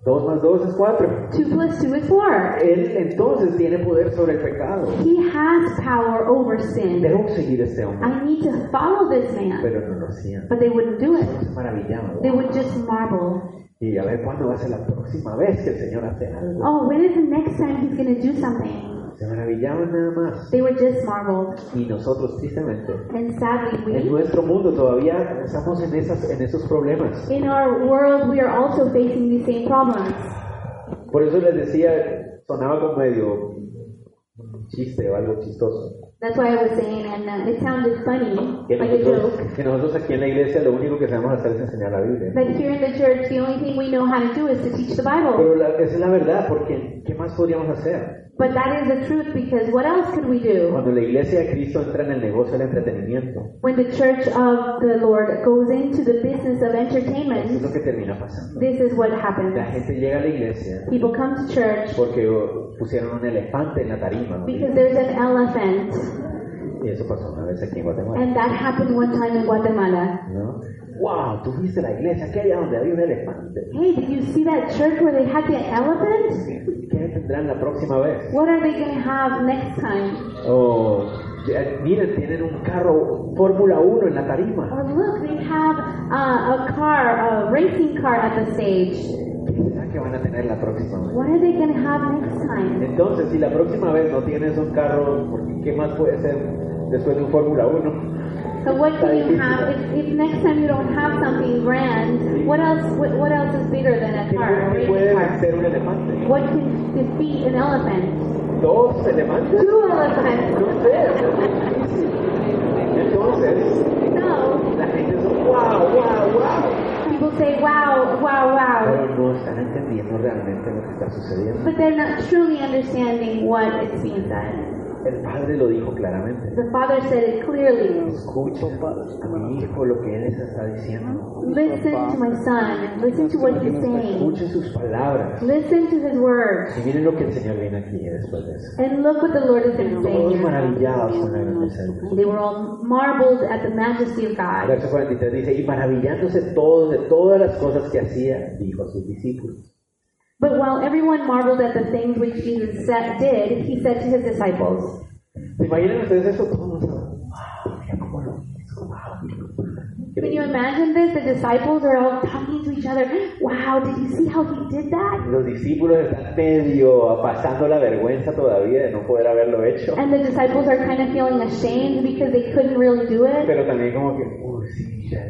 Dos más dos es cuatro. Two plus two is four. Él entonces tiene poder sobre el pecado. He has power over sin. Debo seguir a este hombre. I need to follow this man. Pero no lo hacían. But they wouldn't do it. Se maravillaban. They would just marvel. Y a ver cuándo va a ser la próxima vez que el Señor hace algo. Oh, when is the next time he's going to do something? Se maravillaban nada más. They would just marvel. Y nosotros, tristemente, And sadly, en we, nuestro mundo todavía estamos en, esas, en esos problemas. in our world, we are also facing these same problems. Por eso les decía, sonaba como medio chiste o algo chistoso. That's why I was saying, and uh, it sounded funny, Que like a nosotros, joke. que nosotros aquí en la iglesia lo único que sabemos hacer es enseñar la Biblia. That here in the church, the only thing we know how to do is to teach the Bible. Pero la- esa es la verdad, porque ¿qué más podríamos hacer? But that is the truth because what else could we do? Cuando la iglesia de Cristo entra en el negocio del entretenimiento, When the church of the Lord goes into the business of eso es entertainment, lo que termina pasando. this is what La happens. gente llega a la iglesia People come to church porque pusieron un elefante en la tarima. ¿no? because there's an elephant, Y eso pasó una vez aquí en Guatemala. and that happened one time in Guatemala. ¿no? ¡Wow! ¿Tú viste la iglesia aquella donde había un elefante? Hey, did you see that church where they had the elephant? ¿Qué tendrán la próxima vez? What are they going to have next time? Oh, miren, tienen un carro Fórmula 1 en la tarima. Or look, they have uh, a car, a racing car at the stage. ¿Qué será que que van a tener la próxima vez? What are they going to have next time? Entonces, si la próxima vez no tienes un carro, porque ¿qué más puede ser después de un Fórmula 1? So what can you have if, if next time you don't have something grand? What else? What, what else is bigger than a car? ¿Qué puede vencer un elefante? What can defeat an elephant? ¿Dos elefantes? Two elephants. No sé. Entonces, No. la gente dice, wow, wow, wow. People say, "Wow, wow, wow," Pero no están entendiendo realmente lo que está sucediendo. but they're not truly understanding what is being said. El Padre lo dijo claramente. The Father said it clearly. Escucha a mi hijo lo que él les está diciendo. Listen to my son. Listen to what he's saying. Escuchen sus palabras. Listen to his words. Y miren lo que el Señor viene aquí después de eso. And look what the Lord saying Todos here. maravillados con la grandeza de Dios. They were all marveled at the majesty of God. Verso 43 dice, y maravillándose todos de todas las cosas que hacía, dijo a sus discípulos. But while everyone marveled at the things which Jesus said, did, he said to his disciples, ¿Se imaginan ustedes eso? Todos wow, mira cómo lo hizo, wow. Can you imagine this? The disciples are all talking to each other. Wow, did you see how he did that? Los discípulos están medio pasando la vergüenza todavía de no poder haberlo hecho. And the disciples are kind of feeling ashamed because they couldn't really do it. Pero también como que, uy, sí, ya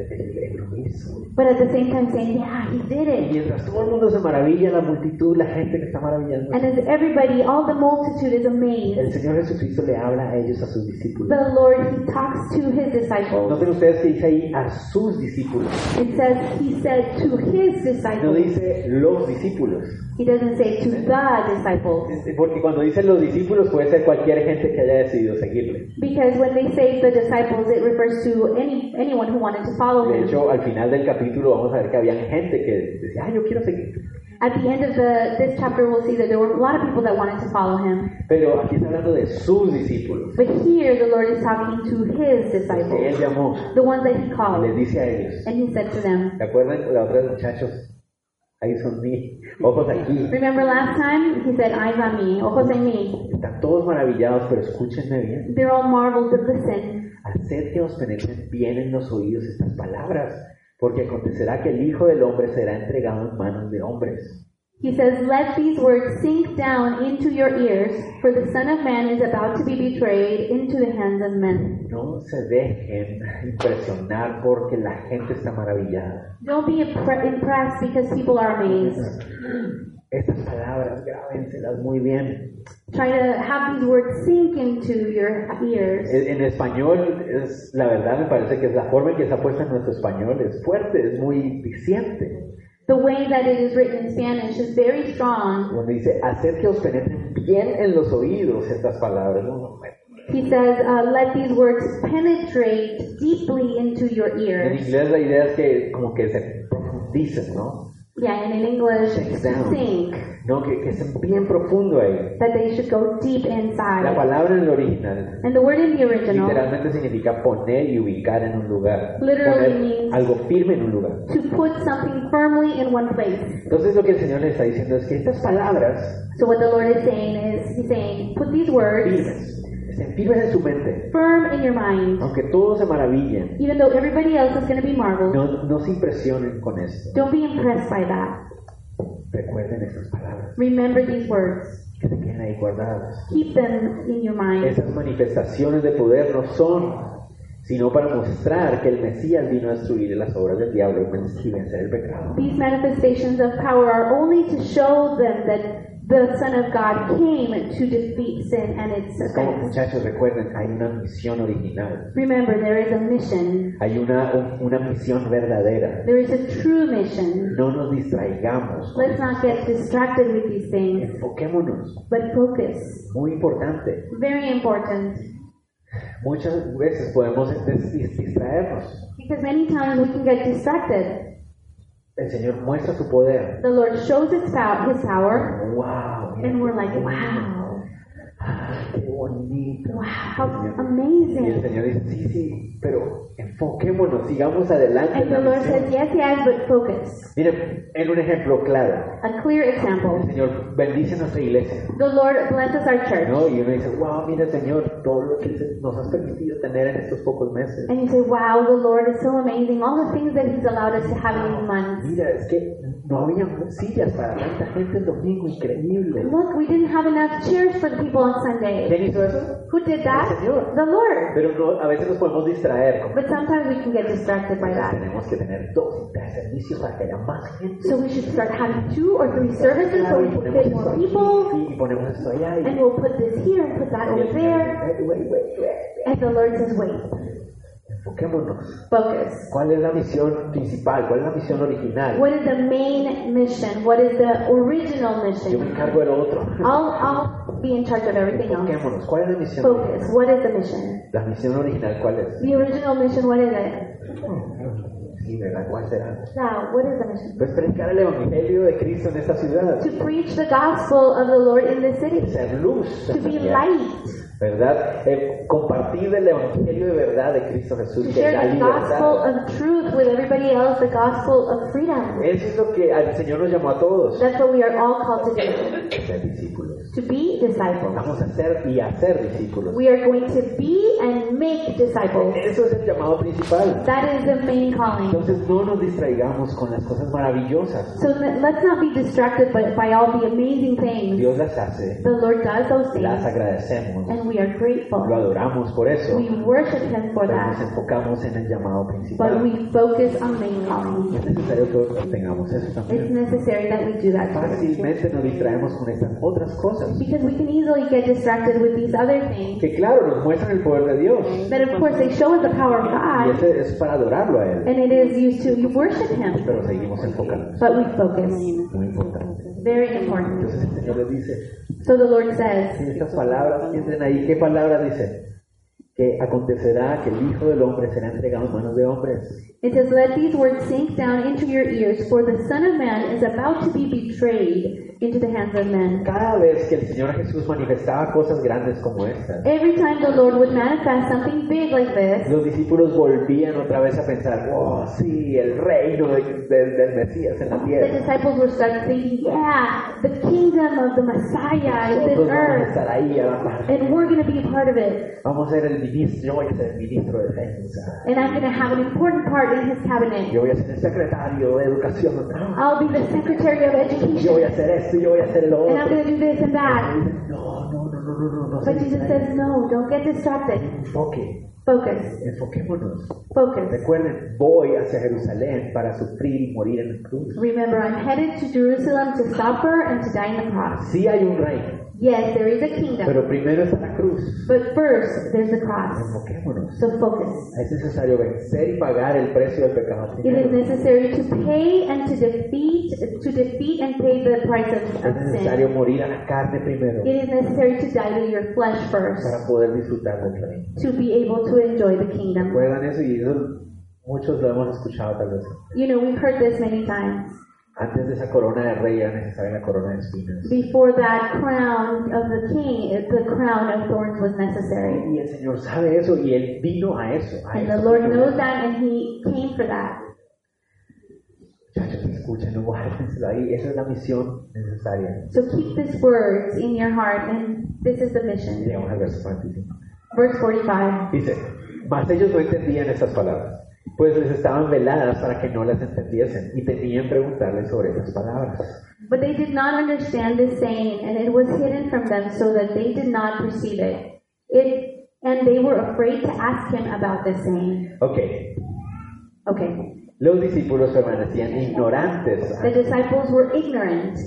But at the same time saying, yeah, he did it. mientras todo el mundo se maravilla, la multitud, la gente que está maravillando, And as everybody, all the multitude is amazed, el Señor Jesucristo le habla a ellos, a sus discípulos. the Lord, he talks to his disciples. Noten ustedes que dice ahí a sus discípulos. It says, he said to his No disciples. dice los discípulos. He doesn't say to the disciples. Porque cuando dice los discípulos puede ser cualquier gente que haya decidido seguirle. Because when they say the disciples, it refers to any anyone who wanted to follow De him. hecho, al final del capítulo vamos a ver que había gente que decía, ah, yo quiero seguir. At the end of the this chapter, we'll see that there were a lot of people that wanted to follow him. Pero aquí está hablando de sus discípulos. But here, the Lord is talking to his Que él disciples, llamó the ones that he y les called, dice a ellos. and he said to them. ¿Se acuerdan los otros muchachos? Ahí son mí, ojos aquí. Remember last time he said, "Eyes on me, ojos en mí." Están todos maravillados, pero escúchenme bien. They're all marveled, but listen. Haced que os penetren bien en los oídos estas palabras, porque acontecerá que el Hijo del Hombre será entregado en manos de hombres. He says, Let these words sink down into your ears, for the Son of Man is about to be betrayed into the hands of men. No se dejen impresionar porque la gente está maravillada. Don't be impre- impressed because people are amazed. Estas palabras, grábenselas muy bien. Try to have these words sink into your ears. En en español, es, la verdad me parece que es la forma en que está puesta en nuestro español es fuerte, es muy diciente. The way that it is written in Spanish is very strong. Donde dice, hacer que os penetren bien en los oídos estas palabras. He says, uh, Let these words penetrate deeply into your En ears. inglés la idea es que como que se profundicen, ¿no? Yeah, and in English, Sink down. sink. No, que, que estén bien profundo ahí. That they should go deep La inside. palabra en el original And the word in the original literalmente significa poner y ubicar en un lugar. Literally Poner means- algo firme en un lugar. to put something firmly in one place. Entonces lo que el Señor le está diciendo es que estas palabras So what the Lord is saying is, He's saying, put these words firmes, estén firmes en su mente. firm in your mind. Aunque todos se maravillen, Even though everybody else is going to be marveled, no, no se impresionen con esto. don't be impressed by that. Recuerden estas palabras, Remember these words. que se queden ahí guardadas. Keep them in your mind. Esas manifestaciones de poder no son sino para mostrar que el Mesías vino a destruir las obras del diablo y vencer el pecado. These manifestations of power are only to show them that the Son of God came to defeat sin and its como effects. muchachos, recuerden, hay una misión original, Remember, there is a mission. hay una, un- una misión verdadera. There is a true mission. No nos distraigamos, Let's not get distracted with these things, enfoquémonos. but focus. Muy importante. Very important. Muchas veces podemos dis- distraernos. Because many times we can get distracted. El Señor muestra su poder. The Lord shows his, pow- his power, ¡Wow! and we're like, wow, ¡Qué bonito! wow, how Y el amazing. Señor dice, sí, sí, pero enfoquémonos, sigamos adelante. And the Lord misión". says, yes, yes, but focus. Miren, en un ejemplo claro, A clear el example. Señor bendice nuestra iglesia, The Lord blesses our church. ¿no? Y uno dice, wow, mira Señor, todo lo que nos has permitido tener en estos pocos meses. And you say, wow, the Lord is so amazing. All the things that He's allowed us to have in these months. Mira, es que no había sillas para tanta gente el domingo, increíble. Look, we didn't have enough chairs for the people on Sunday. ¿Quién hizo eso? Who did that? El Señor. The Lord. Pero no, a veces nos podemos distraer. But sometimes we can get distracted by that. Tenemos que tener dos tres servicios para que haya más gente. So we should start having two or three services so we can fit more aquí, people. y ponemos esto allá. Y, And we'll put this here and put that over there. wait, wait, wait, And the Lord says, wait, Enfoquémonos. focus. ¿Cuál es la misión principal? ¿Cuál es la misión original? What is the main mission? What is the original Yo me mission? encargo del otro. I'll, I'll be in charge of everything else. Enfoquémonos. ¿Cuál es la misión? Focus. What is the mission? La misión original, ¿cuál es? The original mission, what is it? Sí, ¿verdad? ¿Cuál será? Now, what is the mission? Pues predicar el evangelio de Cristo en esta ciudad. To preach the gospel of the Lord in the city. Ser luz. To be light. ¿Verdad? Eh, compartir el evangelio de verdad de Cristo Jesús, que da share the gospel libertad. of truth with everybody else, the gospel of freedom. Eso es lo que el Señor nos llamó a todos. That's what we are all called to do. Ser discípulos. To be disciples. Vamos a ser y a ser discípulos. We are going to be and make disciples. Eso es el llamado principal. That is the main calling. Entonces no nos distraigamos con las cosas maravillosas. So let- let's not be distracted by, by all the amazing things. Dios las hace, The Lord does those las things, agradecemos, and we are lo grateful. adoramos por eso, We worship Him for pero nos that, enfocamos en el llamado but principal. we focus on main calling. Es necesario que tengamos eso It's también. necessary that we do that. Fácilmente nos distraemos con estas otras cosas, Because we can easily get distracted with these other things que claro, nos muestran el poder de Dios, that, of course, they show us the power of y God, ese es para adorarlo a Él, and it is used to worship Him. pero seguimos enfocados. But we focus. Muy importante. Very important. Entonces el Señor les dice, So the Lord says, En estas palabras entren ahí, ¿qué palabra dice? Que acontecerá que el Hijo del Hombre será entregado en manos de hombres. It says, Let these words sink down into your ears, for the Son of Man is about to be betrayed into the hands of men. Cada vez que el Señor Jesús manifestaba cosas grandes como estas, Every time the Lord would manifest something big like this, los discípulos volvían otra vez a pensar, oh, sí, el reino de- de- del Mesías en la the tierra. disciples would start thinking, Yeah, the kingdom of the Messiah is in earth, estar ahí a la par. and we're going to be a part of it. Vamos a ser el ministro, yo voy a ser el ministro de defensa. And I'm going to have an important part in his cabinet. Yo voy a ser el secretario de educación. I'll be the Secretary of Yo Education, voy a hacer esto, yo voy a hacer lo and I'm otro. going to do this and that. No, no, no, no, no, no, no. But Jesus says, No, don't get distracted. Enfoque, Focus. enfoquémonos. Focus. Recuerden, voy hacia Jerusalén para sufrir y morir en la cruz. Remember, I'm headed to Jerusalem to suffer and to die on the cross. Sí hay un reino, Yes, there is a kingdom, pero primero está la cruz. but first there's the cross. Enfoquémonos. So focus. Es necesario vencer y pagar el precio del pecado It is necessary to pay and to defeat, to defeat and pay the price of, Es necesario sin. morir a la carne primero It is necessary to die to your flesh first para poder disfrutar del reino. to be able to enjoy the kingdom. ¿Recuerdan eso? Y eso muchos lo hemos escuchado tal vez. You know, we've heard this many times. Antes de esa corona de rey era necesaria la corona de espinas. Before that crown of the king, the crown of thorns was necessary. Y el Señor sabe eso y Él vino a eso. A And eso the Lord knows that and he came for that. Muchachos, escuchen, no guárdenselo ahí. Esa es la misión necesaria. So keep these words in your heart, and this is the mission. Llegamos al verso 45. Verse 45. Dice, mas ellos no entendían estas palabras, pues les estaban veladas para que no las entendiesen y temían preguntarles sobre esas palabras. But they did not understand this saying, and it was hidden from them so that they did not perceive it. It and they were afraid to ask him about this saying. Ok, Okay. los discípulos permanecían ignorantes, The disciples were ignorant,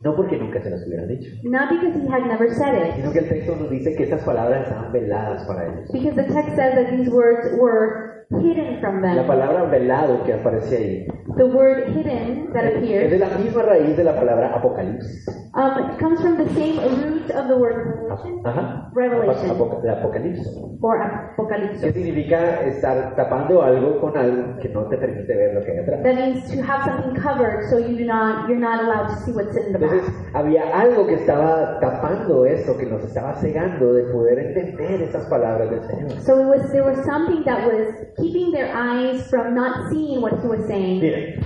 no porque nunca se las hubieran dicho, not because he had never said it, sino que el texto nos dice que estas palabras estaban veladas para ellos. because the text says that these words were hidden from La them. palabra velado que aparece ahí The word hidden that es appears de la misma raíz de la palabra apocalipsis. um, it comes from the same root of the word revelation Ajá. Revelation. Apoca- el apocalipsis. or ¿Qué apocalypse. significa estar tapando algo con algo que no te permite ver lo que hay atrás? That means to have something covered so you do not you're not allowed to see what's in the Entonces back. había algo que estaba tapando eso, que nos estaba cegando de poder entender esas palabras del Señor. So it was there was something that was keeping their eyes from not seeing what he was saying. Miren,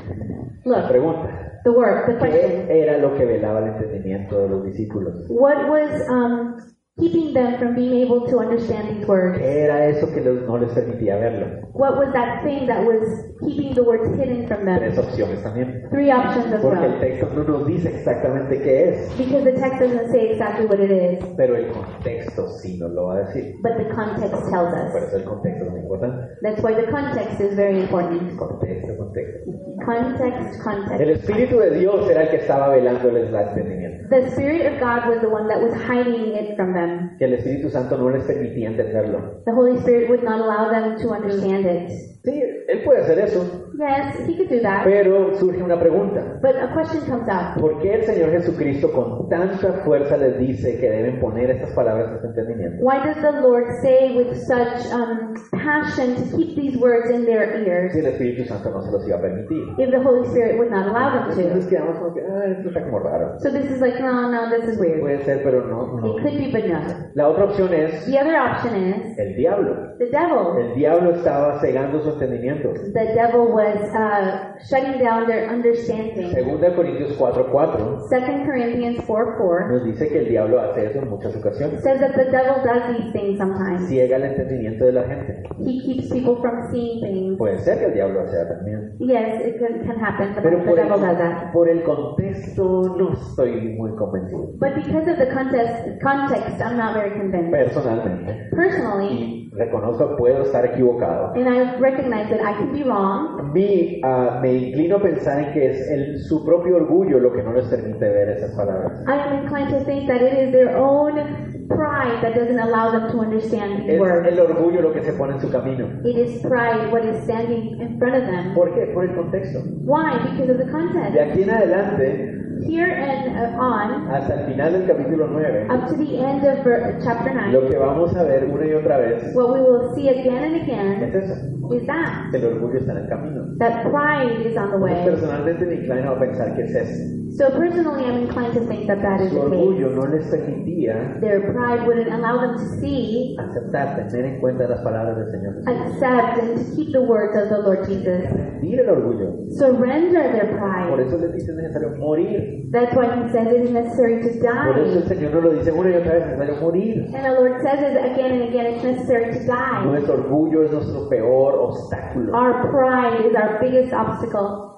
la Look, pregunta, the word, the question. ¿qué era lo que velaba el entendimiento de los discípulos? What was um keeping them from being able to understand these words. Era eso que los- no les permitía verlo? What was that thing that was keeping the words hidden from Tres them? opciones también. Three options as Porque el well. texto no nos dice exactamente qué es, Because the text doesn't say exactly what it is, pero el contexto sí nos lo va a decir. but the context tells Por us. eso el contexto es muy importante. That's why the context is very important. Contexto, contexto. Context, El context. Espíritu de Dios era el que estaba velándoles el entendimiento. The Spirit of God was the one that was hiding it from them. Que el Espíritu Santo no les permitía entenderlo. The Holy Spirit would not allow them to understand it. Sí, Él puede hacer eso, Yes, He could do that. pero surge una pregunta. But a question comes up. ¿Por qué el Señor Jesucristo con tanta fuerza les dice que deben poner estas palabras en su entendimiento? Why does the Lord say with such um, passion to keep these words in their ears Si el Espíritu Santo no se los iba a permitir. if the Holy Spirit would not allow them Entonces to? quedamos como que, ah, esto está como raro. So this is like, no, no, this is weird. Puede ser, pero no, no. It could be, but no. La otra opción es The other option is el diablo. the devil. El diablo estaba cegando su entendimiento. The devil was uh, shutting down their understanding. Segunda Corintios 4:4 2 Corinthians 4 4 nos dice que el diablo hace eso en muchas ocasiones. says that the devil does these things sometimes. Ciega el entendimiento de la gente. He keeps people from seeing things. Puede ser que el diablo sea también. Yes, it can, can happen. The, Pero the por devil does that. por el contexto no estoy muy convencido. But because of the context, context, I'm not very convinced. Personalmente. Personally, Y reconozco, puedo estar equivocado. and I recognize that I can be wrong, Mi, ah, me inclino a pensar en que es el, su propio orgullo lo que no les permite ver esas palabras. I am inclined to think that it is their own pride that doesn't allow them to understand these Es el orgullo lo que se pone en su camino. It is pride what is standing in front of them. ¿Por qué? Por el contexto. Why? Because of the De context. aquí en adelante, Here and uh, on, hasta el final del capítulo 9, up to the end of chapter 9, lo que vamos a ver una y otra vez what we will see again and es again eso. Is that. El orgullo está en el camino. That pride is on the Pues way. personalmente me inclino a pensar que es eso. So personally, I'm inclined to think that that is Su the case. no les permitía Their pride wouldn't allow them to see, aceptar, tener en cuenta las palabras del Señor accept, and to keep the words of the Lord Jesus. Rendir el orgullo. Surrender their Por pride. eso les dice necesario morir. That's why he says it is necessary to Por eso el die. Señor nos lo dice una y otra vez, necesario morir. And the Lord says it again and again, it's necessary to die. Nuestro orgullo es nuestro peor obstáculo. Our pride is our biggest obstacle.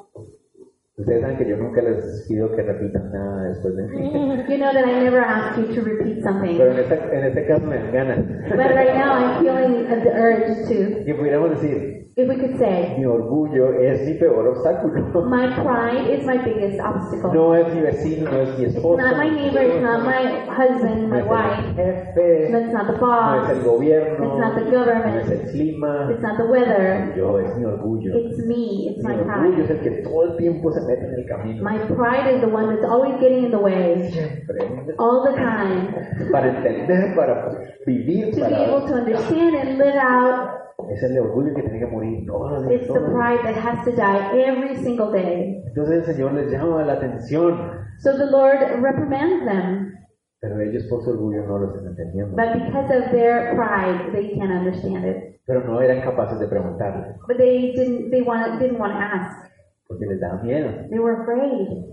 Ustedes saben que yo nunca les pido que repitan nada después de mí. You know that I never ask you to repeat something. Pero en este, en este caso me dan ganas. But right now I'm feeling the urge to. Que pudiéramos decir, If we could say, mi orgullo es mi peor obstáculo. my pride is my biggest obstacle. No es mi vecino, no es mi It's esposo. not my neighbor, it's not my husband, my el wife, jefe, it's not the no es boss, el gobierno, it's not the no es government, el clima. it's not the weather, Yo, es mi orgullo. it's me, it's Mi my orgullo pride. es el que todo el tiempo se mete en el camino. My pride is the one that's always getting in the way, Siempre. all the time. Para entender, para vivir, To be able to understand and live out, Es el orgullo que tiene que morir todos los días. it's the todos los días. pride that has to die every single day. Entonces el Señor les llama la atención, So the Lord reprimands them, pero ellos por su orgullo no lo están entendiendo. but because of their pride, they can't understand it. Pero no eran capaces de preguntarle, But they didn't. They want, didn't want to ask. porque les daba miedo. They were afraid.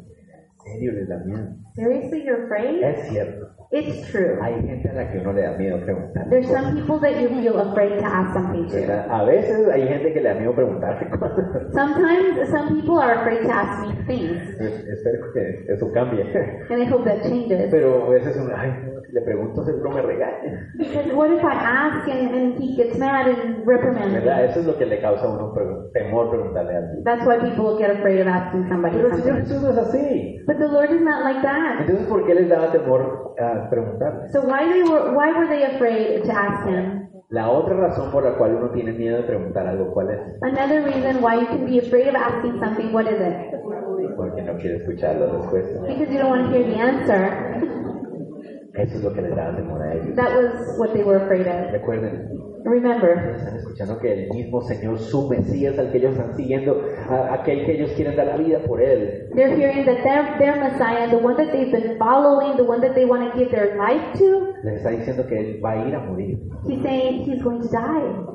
Serio, da miedo. Seriously, you're afraid? Es cierto. It's true. Hay gente a la que uno le da miedo preguntar. There's some people that you feel afraid to ask something to. A veces hay gente que le da miedo preguntarle cosas. Sometimes some people are afraid to ask me things, Espero que eso cambie. and I hope that changes. Pero a veces uno, ay, si le pregunto seguro me regaña. Because what if I ask and, and he gets mad and reprimands ¿Verdad? Eso es lo que le causa a uno temor preguntarle a alguien. That's why people get afraid of asking somebody Pero Señor. Jesús no es así. But the Lord is not like that. Entonces, ¿por qué les daba temor eh, a preguntarle? So why they were why were they afraid to ask him? La otra razón por la cual uno tiene miedo de preguntar algo, ¿cuál es? Another reason why you can be afraid of asking something, what is it? Porque no quiere escuchar la respuesta. Because you don't want to hear the answer. Eso es lo que les daba temor a ellos. That was what they were afraid of. Recuerden, Remember, están escuchando que el mismo Señor, su Mesías, al que ellos están siguiendo, a- aquel que ellos quieren dar la vida por él, they're hearing that their, their Messiah, the one that they've been following, the one that they want to give their life to, les está diciendo que él va a ir a morir. he's saying he's going to die.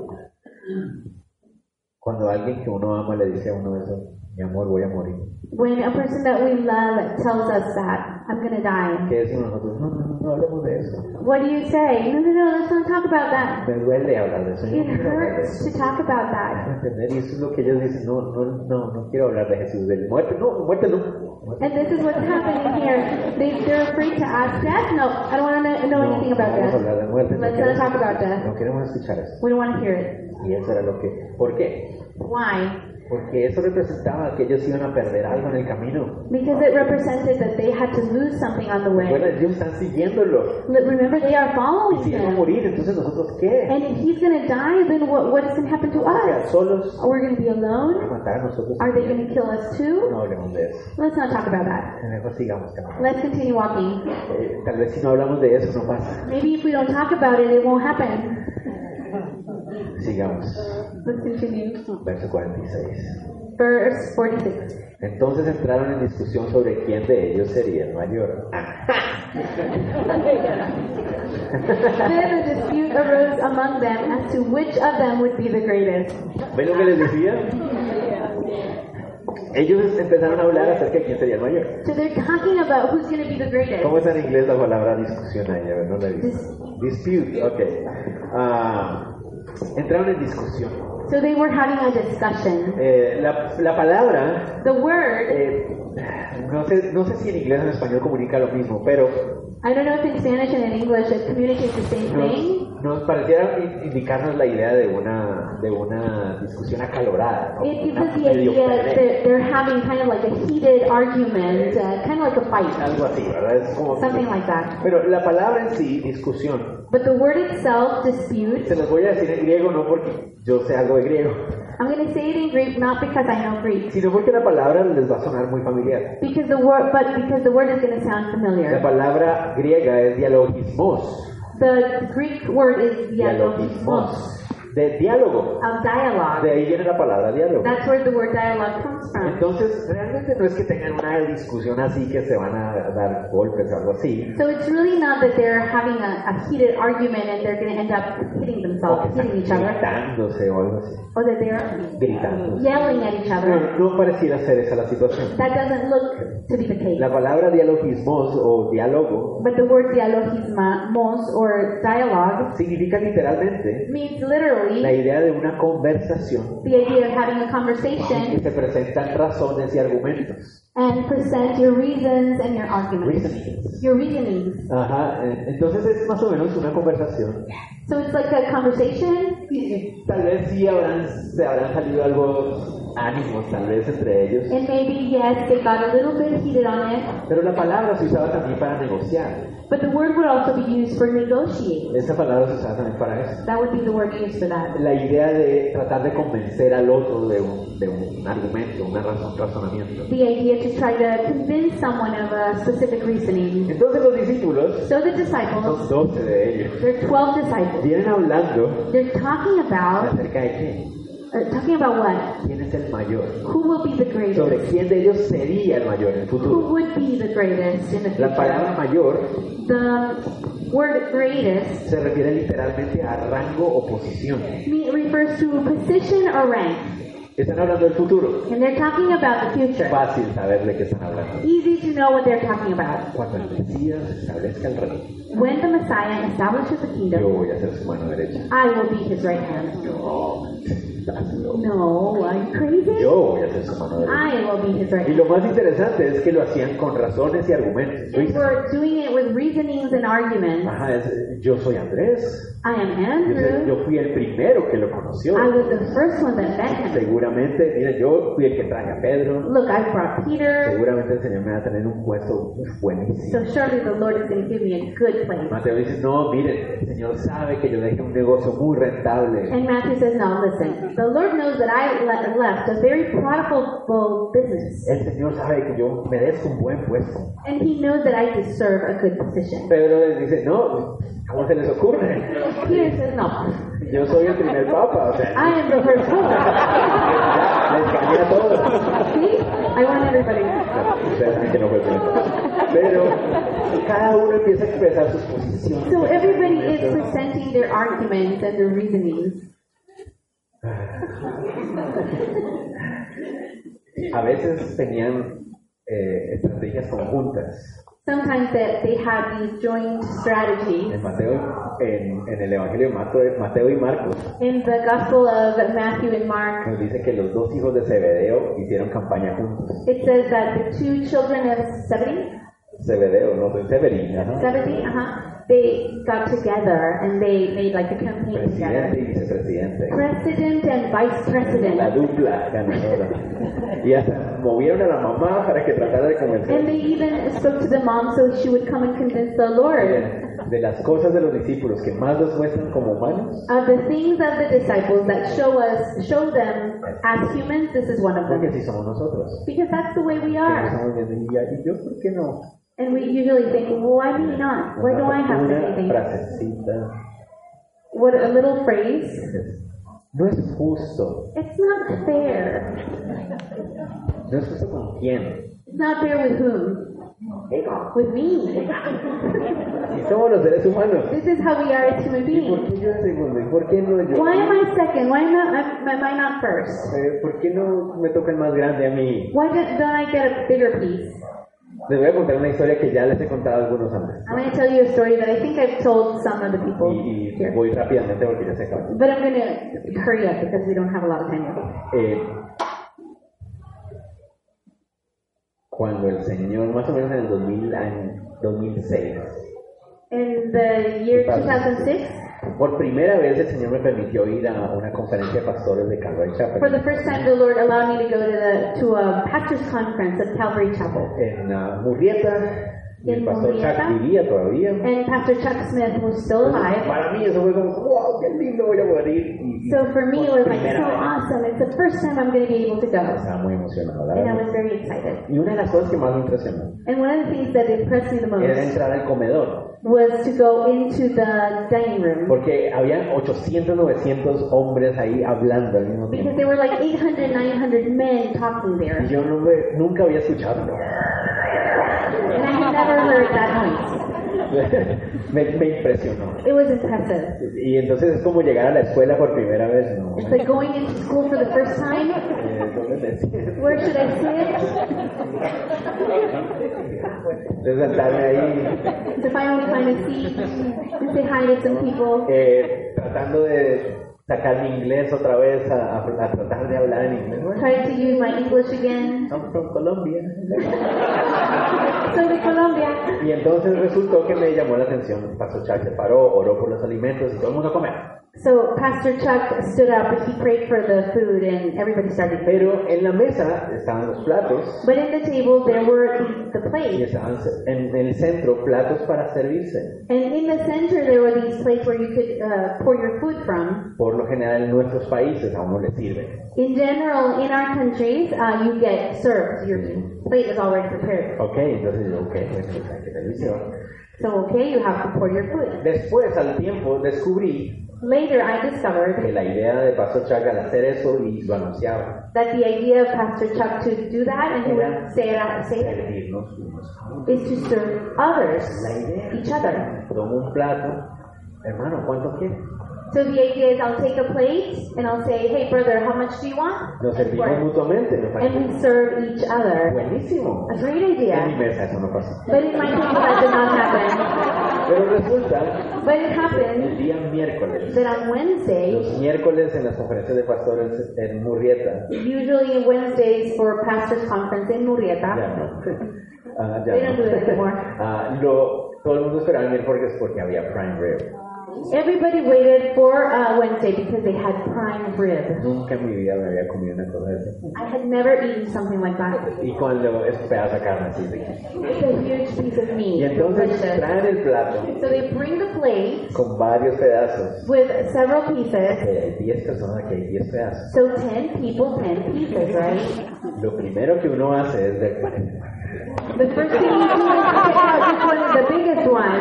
Cuando alguien que uno ama le dice a uno eso, mi amor, voy a morir. When a person that we love tells us that, I'm going to die, ¿Qué decimos nosotros? No, no, no, hablemos de eso. what do you say? No, no, no, let's not talk about that. Me duele hablar de eso. Yo It no quiero hablar de hurts eso. to talk about that. ¿Entender? Y eso es lo que ellos dicen, no, no, no, no quiero hablar de Jesús, de muerte, no, muerte no. And this is what's happening here. They, they're afraid to ask death. No, I don't want to know, anything about vamos a hablar death. de muerte, no Let's not queremos, talk about death. no queremos escuchar eso. We don't want to hear it. Y eso era lo que, ¿por qué? Why? Porque eso representaba que ellos iban a perder algo en el camino. Because it represented that they had to lose something on the Bueno, way. ellos están siguiéndolo. Remember, they are Y following si él va a morir, entonces nosotros qué? And if he's going to die, then what, what is going to happen to us? solos. Are we going to be ¿Van a alone? matar a nosotros? Are they going to kill us too? No hablemos de eso. Let's not talk about that. Mejor sigamos caminando. Let's continue walking. Eh, tal vez si no hablamos de eso no pasa. Maybe if we don't talk about it, it won't happen. Sigamos. Let's continue. Verso 46. Verse 46. Entonces entraron en discusión sobre quién de ellos sería el mayor. Then a dispute arose among them as to which of them would be the greatest. ¿Ven lo que les decía? Ellos empezaron a hablar acerca de quién sería el mayor. So they're talking about who's going to be the greatest. ¿Cómo es en inglés la palabra discusión ahí? A ver, no la he visto. Dispute, ok. Ah, entraron en discusión. So they were having a discussion. Eh, la, la palabra, The word, eh, no, sé, no sé si en inglés o en español comunica lo mismo, pero I don't know if in Spanish and in English it communicates the same thing. nos, nos pareciera in- indicarnos la idea de una, de una discusión acalorada. ¿no? It gives us the idea that they're having kind of like a heated argument, uh, kind of like a fight, Algo así, ¿verdad? Es como... something like that. Pero la palabra en sí, discusión, But the word itself, dispute, se los voy a decir en griego no porque yo sé algo de griego, I'm going to say it in Greek not because I know Greek, sino porque la palabra les va a sonar muy familiar. because the word, but because the word is going to sound La familiar. palabra griega es dialogismos, The Greek word is dialogismos, dialogismos, de diálogo. of dialogue. De ahí viene la palabra diálogo. That's where the word dialogue comes from. Entonces, realmente no es que tengan una discusión así que se van a dar golpes o algo así, So it's really not that they're having a, a heated argument and they're going to end up hitting themselves, hitting each other, gritándose o algo así, or that they're gritando. yelling at each other. No, no pareciera ser esa la situación. That doesn't look to be the case. La palabra dialogismos o diálogo But the word dialogismos or dialogue significa literalmente means la literally idea de una conversación the idea of having a conversation que se presentan razones y argumentos. and present your reasons and your arguments, Reasonings. your reasonings. Ajá, eh, entonces es más o menos una conversación. So it's like a conversation, Y tal vez sí habrán, se habrán salido algo ánimos, tal vez entre ellos. and maybe yes, they got a little bit heated on it, Pero la palabra se usaba también para negociar. but the word would also be used for negotiate. Esa palabra se usaba también para eso. That would be the word used for that. La idea de tratar de convencer al otro de un, de un argumento, una razón, razonamiento. The idea to try to convince someone of a specific reasoning. Entonces los discípulos, So the son disciples, 12 de ellos, there are 12 disciples. vienen hablando They're talking about, acerca de qué, uh, talking about what? quién es el mayor, Who will be the sobre greatest? quién de ellos sería el mayor en el Who futuro. would be the greatest in the La palabra mayor The word greatest se refiere literalmente a rango o posición. me- refers to position or rank. Están hablando del futuro. And they're talking about the future. Fácil saber de qué están hablando. Easy to know what they're talking about. Cuando el Mesías establezca el reino, When the Messiah establishes the yo kingdom, voy a ser su mano derecha. I will be his right hand. No, No, are you crazy? Yo voy a ser su mano derecha. I will be his right Y lo más interesante es que lo hacían con razones y argumentos. And we're doing it with reasonings and arguments. Ajá, es- yo soy Andrés. I am Yo, Andrew. yo fui el primero que lo conoció. I was the first one that met him. Seguramente, mira, yo fui el que traje a Pedro. Look, I brought Peter. Seguramente el Señor me va a tener un puesto buenísimo. So surely the Lord is going to give me a good place. Mateo dice, no, miren, el Señor sabe que yo dejé un negocio muy rentable. And Matthew says, no, listen. The Lord knows that I le- left a very profitable business. El Señor sabe que yo merezco un buen puesto. And he knows that I deserve a good position. Pedro les dice, no, ¿cómo se les ocurre? Peter says, no. Yo soy el primer papa, o sea, I am the first one. ya, les gané a todos. See? I want everybody. Ustedes saben que no fue el primero. Pero cada uno empieza a expresar sus posiciones. So everybody is presenting their arguments and their reasonings. A veces tenían eh, estrategias conjuntas. Sometimes that they had these joint strategies. En Mateo, en, en el Evangelio de Mateo, Mateo y Marcos, In the Gospel of Matthew and Mark, nos dice que los dos hijos de Zebedeo hicieron campaña juntos. it says that the two children of Zebedee, Zebedeo, no ¿no? Zebedee, uh-huh, they got together and they made like a campaign together. Presidente y vicepresidente. President and vice La president. dupla ganadora. Y hasta movieron a la mamá para que tratara de And they even spoke to the mom so she would come and convince the Lord. De las cosas de los discípulos que más muestran como humanos, Of the things of the disciples that show us, show them as humans, this is one of porque them. si somos nosotros. Because that's the way we are. estamos viendo, y y yo, ¿por qué no? And we usually think, well, why me not? Why do I have to say frasecita. What a little phrase. No es justo. It's not fair. No es justo con quién. It's not fair with whom? With me. Si somos los seres humanos. This is how we are as human ¿Y por beings. qué yo segundo? ¿Y por qué no yo? Why am I second? Why not? Am am I not first? Eh, ¿Por qué no me toca el más grande a mí? Why don't don't I get a bigger piece? Les voy a contar una historia que ya les he contado a algunos antes. I'm going to tell you a story that I think I've told some of the people Y, y here. voy rápidamente porque ya se. But I'm going to hurry up because we don't have a lot of time. Eh, cuando el Señor, más o menos en el 2000, año- 2006, In the year 2006, por primera vez el Señor me permitió ir a una conferencia de pastores de Calvary for Chapel the first time, the Lord allowed me to go to the to a pastor's conference at Calvary Chapel. en uh, Murrieta. Y el pastor Murrieta. Chuck vivía todavía. And Pastor Chuck Smith was still alive. Para mí eso fue como, wow, qué lindo, voy a poder ir. Y- So for me, it was like so vez. awesome. It's the first time I'm going to be able to go. Estaba muy emocionado, And I was very excited. Y una de las cosas que más me impresionó And one of the things that impressed me the era most entrar al comedor. Was to go into the dining room. Porque había 800, 900 hombres ahí hablando al mismo Because tiempo. there were like 800, 900 men talking Y there. yo no me- nunca había escuchado. And I had never heard that noise. me, me impresionó. It was impressive. Y entonces es como llegar a la escuela por primera vez, ¿no? It's like going into school for the first time. Eh. Where should I sit? De sentarme ahí, To finally find a seat and say hi to some people. eh, tratando de sacar mi inglés otra vez, a, a- a tratar de hablar en inglés. Bueno, Trying to use my English again. I'm from Colombia. Soy de Colombia. Y entonces resultó que me llamó la atención. Pastor Chuck se paró, oró por los alimentos y todo el mundo a comer. So Pastor Chuck stood up and he prayed for the food and everybody started. Pero en la mesa estaban los platos But in the table there were the, the y plates. estaban en el centro platos para servirse. And in the center there were these plates where you could uh, pour your food from. Por lo general en nuestros países a uno le sirven. In general, in our countries, uh, you get served. Your plate is already prepared. Ok, entonces yo, ok, pues televisión. So, okay, you have to pour your food. Después, al tiempo, descubrí Later, I que discovered la idea de Pastor Chuck al hacer eso y lo anunciaba, that the idea of Pastor Chuck to do that and he would say it out, say it, servirnos unos a otros. is to serve others, each other. tomo un plato, hermano, ¿cuánto quieres? So the idea is I'll take a plate and I'll say, hey brother, how much do you want? Nos And servimos mutuamente, me And we serve each other. buenísimo. A great En mi idea. mesa eso no pasa. But in my table that did not happen. Pero resulta, But it el happened día miércoles, that on Wednesday, los miércoles en las conferencias de pastores en Murrieta, usually Wednesdays for pastors conference in ya Murrieta, no, Ah, ya They don't do it anymore. Ah, lo- todo el mundo esperaba el miércoles porque había prime rib. Everybody waited for uh, Wednesday because they had prime rib. Nunca en mi vida me había comido una cosa de. I had never eaten something like that. Y cuando es pedazo de carne así de It's a huge piece of Y meat. entonces delicious. traen el plato So they bring the plate con varios pedazos. with several pieces. Que hay 10 personas, que hay 10 pedazos. So 10 people, 10 pieces, right? Lo primero que uno hace es ver. The first thing you do is pick out which one is the biggest one.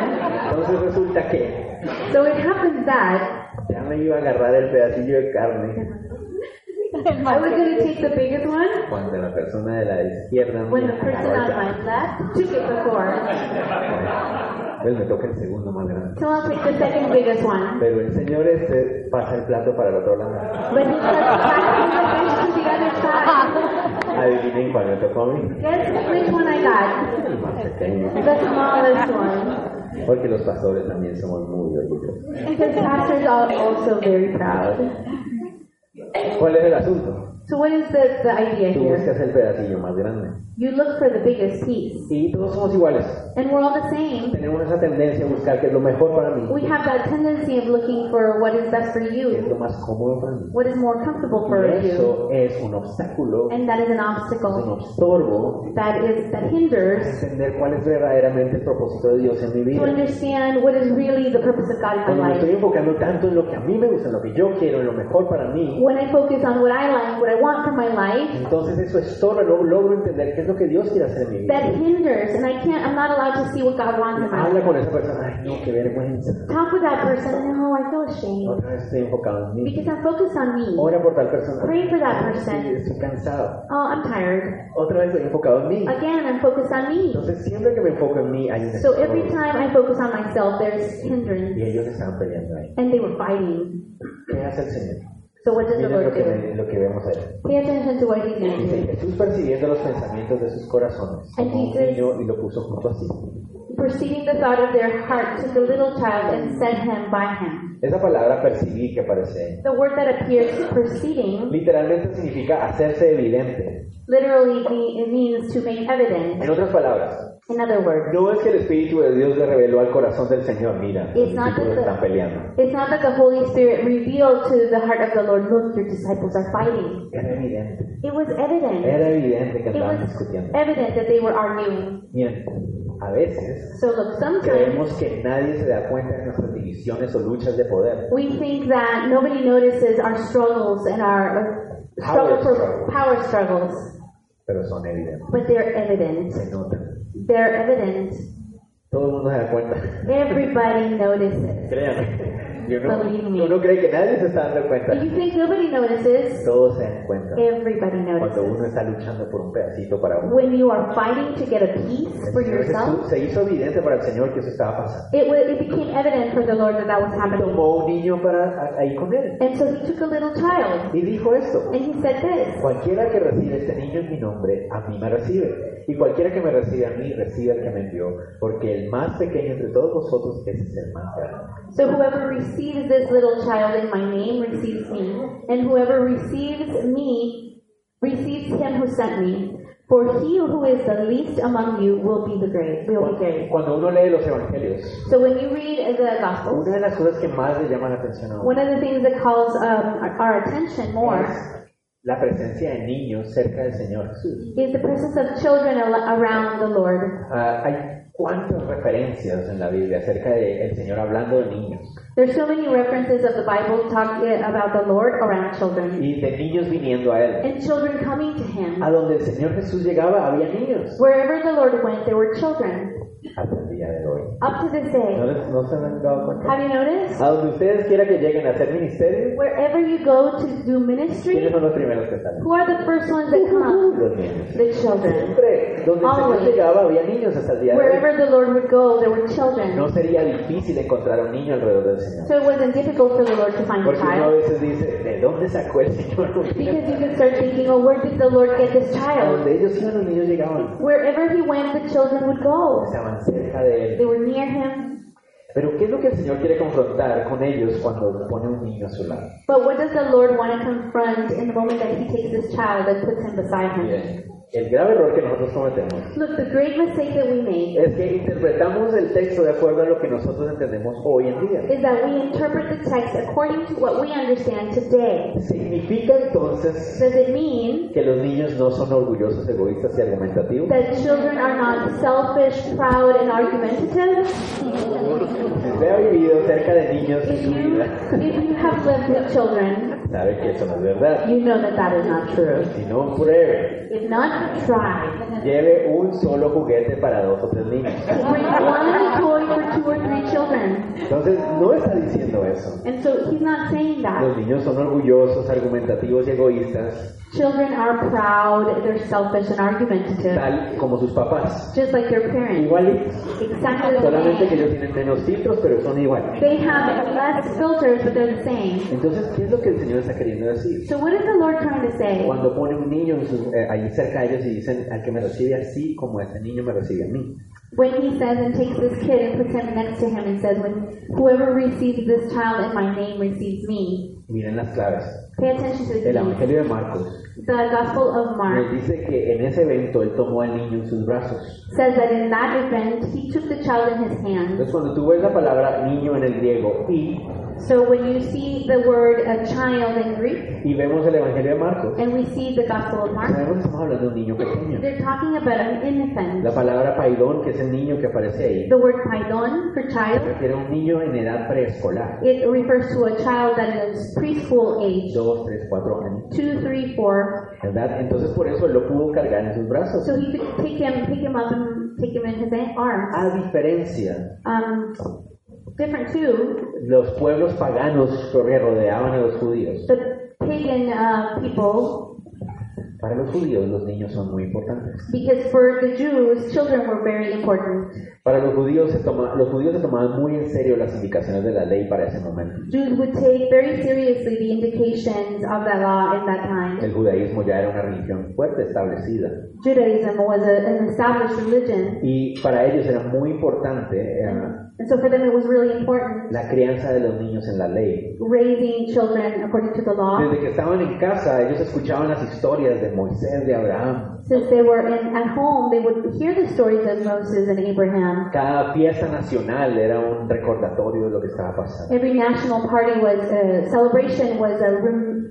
Entonces resulta que So it happens that ya me iba a agarrar el pedacillo de carne I was going to take the biggest one cuando la persona de la izquierda when me the person agarró on el my left took it before. Entonces me toca el segundo más grande. So I'll take the second biggest one. Pero el señor este pasa el plato para el otro lado. But he starts passing the fish to the other side. Adivinen cuál me tocó a mí. Guess which one I got? El más pequeño. The smallest one. Porque los pastores también somos muy orgullosos. Pastors are also very proud. ¿Cuál es el asunto? So what is the, the idea Tú here? buscas el pedacillo más grande. You look for the biggest piece. Y todos somos iguales. And we're all the same. Tenemos esa tendencia a buscar qué es lo mejor para mí, We have that tendency of looking for what is best for qué es you, lo más cómodo para mí. what is more comfortable for Y you. eso es un obstáculo, And that is an un obstacle estorbo that is that a hinders entender cuál es verdaderamente el propósito de Dios en mi to vida. understand what is really the purpose of God in Cuando my me estoy life. enfocando tanto en lo que a mí me gusta, en lo que yo quiero, en lo mejor para mí, When I focus on what I like, what I want for my life, entonces eso estorba, no logro entender qué es lo que Dios quiere hacer en mi vida. that hinders, and I can't, I'm not allowed to see what God wants in my Habla life. con esa persona, ay no, qué vergüenza. Talk with that person, no, I feel ashamed. Otra vez estoy enfocado en mí. Because I'm focused on me. Ora por tal persona. Pray for that Sí, person. estoy cansado. Oh, I'm tired. Otra vez estoy enfocado en mí. Again, I'm focused on me. Entonces siempre que me enfoco en mí hay un So every time I focus on myself, there's hindrance. Y ellos estaban peleando ahí. And they were fighting. ¿Qué hace el Señor? So what does the Miren lo Lord que, do? lo que vemos ahí. Pay attention to what he's going to Dice, do. Jesús percibiendo los pensamientos de sus corazones, tomó un niño y lo puso junto a sí. Perceiving the thought of their heart, took a little child and set him by him. Esa palabra percibir que aparece The word that appears perceiving literalmente significa hacerse evidente. literally it means to make evident. En otras palabras, In other words, no es que el Espíritu de Dios le reveló al corazón del Señor, mira, los It's not discípulos that the- están peleando. it's not that the Holy Spirit revealed to the heart of the Lord, look, your disciples are fighting. Era evidente. It was evident. Era evidente que was discutiendo. evident that they were arguing. Bien, a veces So look, creemos que nadie se da cuenta de nuestras divisiones o luchas de poder. we think that nobody notices our struggles and our struggle Power for struggles. power struggles, pero son evidentes, but they're evident. se notan. They're evident. Todo el mundo se da cuenta. Everybody notices. Créanme, yo no, Believe me. uno cree que nadie se está dando cuenta. If you think nobody notices, Todos se dan cuenta everybody cuando notices. uno está luchando por un pedacito para uno. When you are fighting to get a piece for yourself, se hizo evidente para el Señor que eso estaba pasando. it, wa it became evident for the Lord that that was happening. Tomó un niño para ahí con él And so he took a little child y dijo esto. and he said this Cualquiera que recibe este niño en mi nombre, a mí me recibe. Y cualquiera que me recibe a mí, recibe al que me envió. Porque el más pequeño entre todos vosotros, es el más grande. So whoever receives this little child in my name receives me, and whoever receives me receives him who sent me. For he who is the least among you will be the great, will be great. Cuando uno lee los evangelios, So when you read the Gospels, una de las cosas que más le llama la atención a uno one of the things that calls um, our- our attention more es la presencia de niños cerca del Señor Jesús. is the presence of children around the Lord. Ah, hay cuántas referencias en la Biblia acerca del Señor hablando de niños There's so many references of the Bible talking about the Lord around children, y de niños viniendo a Él. and children coming to Him. A donde el Señor Jesús llegaba había niños. Wherever the Lord went, there were children. Día de hoy. Up to this ¿No, day. les- no se han dado cuenta? Have you noticed? A donde ustedes quieran que lleguen a hacer ministerio, Wherever you go to do ¿quiénes ministry, son los primeros que salen? who are the first ones that uh, come? Los niños. The children. Siempre, donde el Señor llegaba había niños hasta el día de hoy. Wherever the Lord would go, there were children. No sería difícil encontrar a un niño alrededor del Señor. So it wasn't difficult for the Lord to find a Porque uno a child. veces dice, ¿de dónde sacó el Señor? Because you can start thinking, oh, where did the Lord get this A child? donde ellos iban, los niños llegaban. Wherever he went, the children would go. Estaban cerca de They él. were near him. Pero ¿qué es lo que el Señor quiere confrontar con ellos cuando pone un niño a su lado? But what does the Lord want to confront in the moment that he takes this child and puts him beside him? Bien, el grave error que nosotros cometemos Look, the great mistake that we make es que interpretamos el texto de acuerdo a lo que nosotros entendemos hoy en día. is that we interpret the text according to what we understand today. ¿Significa entonces Does it mean que los niños no son orgullosos, egoístas y argumentativos? that children are not selfish, proud, and argumentative? Si usted ha vivido cerca de niños en If su you, vida, if you have lived with children, sabe que eso no es verdad. you know that that is not true. Si no, pruebe. If not, try. Lleve un solo juguete para dos o tres niños. Bring one toy for two or three children. Entonces, no está diciendo eso. And so he's not saying Los that. niños son orgullosos, argumentativos y egoístas, Children are proud, they're selfish and argumentative, tal como sus papás. just like their parents. Igualitos. Exactly Solamente que ellos tienen menos filtros, pero son iguales. They have less filters, but they're the same. Entonces, ¿qué es lo que el Señor está queriendo decir? So what is the Lord trying to say? Cuando pone un niño en sus- eh, ahí cerca de ellos y dicen, al que me recibe así como este niño me recibe a mí. When he says and takes this kid and puts him next to him and says, when whoever receives this child in my name receives me. Miren las claves. Pay attention to the El keys. Evangelio de Marcos The Gospel of nos Mark dice que en ese evento él tomó al niño en sus brazos. says that in that event he took the child in his hand. Entonces cuando tú ves la palabra niño en el griego y, So when you see the word a child in Greek y vemos el Evangelio de Marcos, and we see the Gospel of Mark, sabemos que estamos hablando de un niño pequeño. they're talking about an infant. La palabra paidón, que es el niño que aparece ahí, The word paidon for child, refiere a un niño en edad preescolar. it refers to a child that is preschool age, Dos, tres, cuatro años. two, three, four. ¿Verdad? Entonces por eso lo pudo cargar en sus brazos. So he could pick him, pick him up and take him in his arms. A diferencia, Um, different too, los pueblos paganos que rodeaban a los judíos. the pagan uh, people, Para los judíos los niños son muy importantes. because for the Jews, children were very important. Para los judíos, se toma- los judíos se tomaban muy en serio las indicaciones de la ley para ese momento. Jews would take very seriously the indications of that law in that time. El judaísmo ya era una religión fuerte, establecida. Judaism was a, an established religion, Y para ellos era muy importante eh, and so for them it was really important la crianza de los niños en la ley. raising children according to the law. Desde que estaban en casa, ellos escuchaban las historias de Moisés, de Abraham. Since they were in, at home, they would hear the stories of Moses and Abraham. Cada fiesta nacional era un recordatorio de lo que estaba pasando. Every national party was a celebration was a,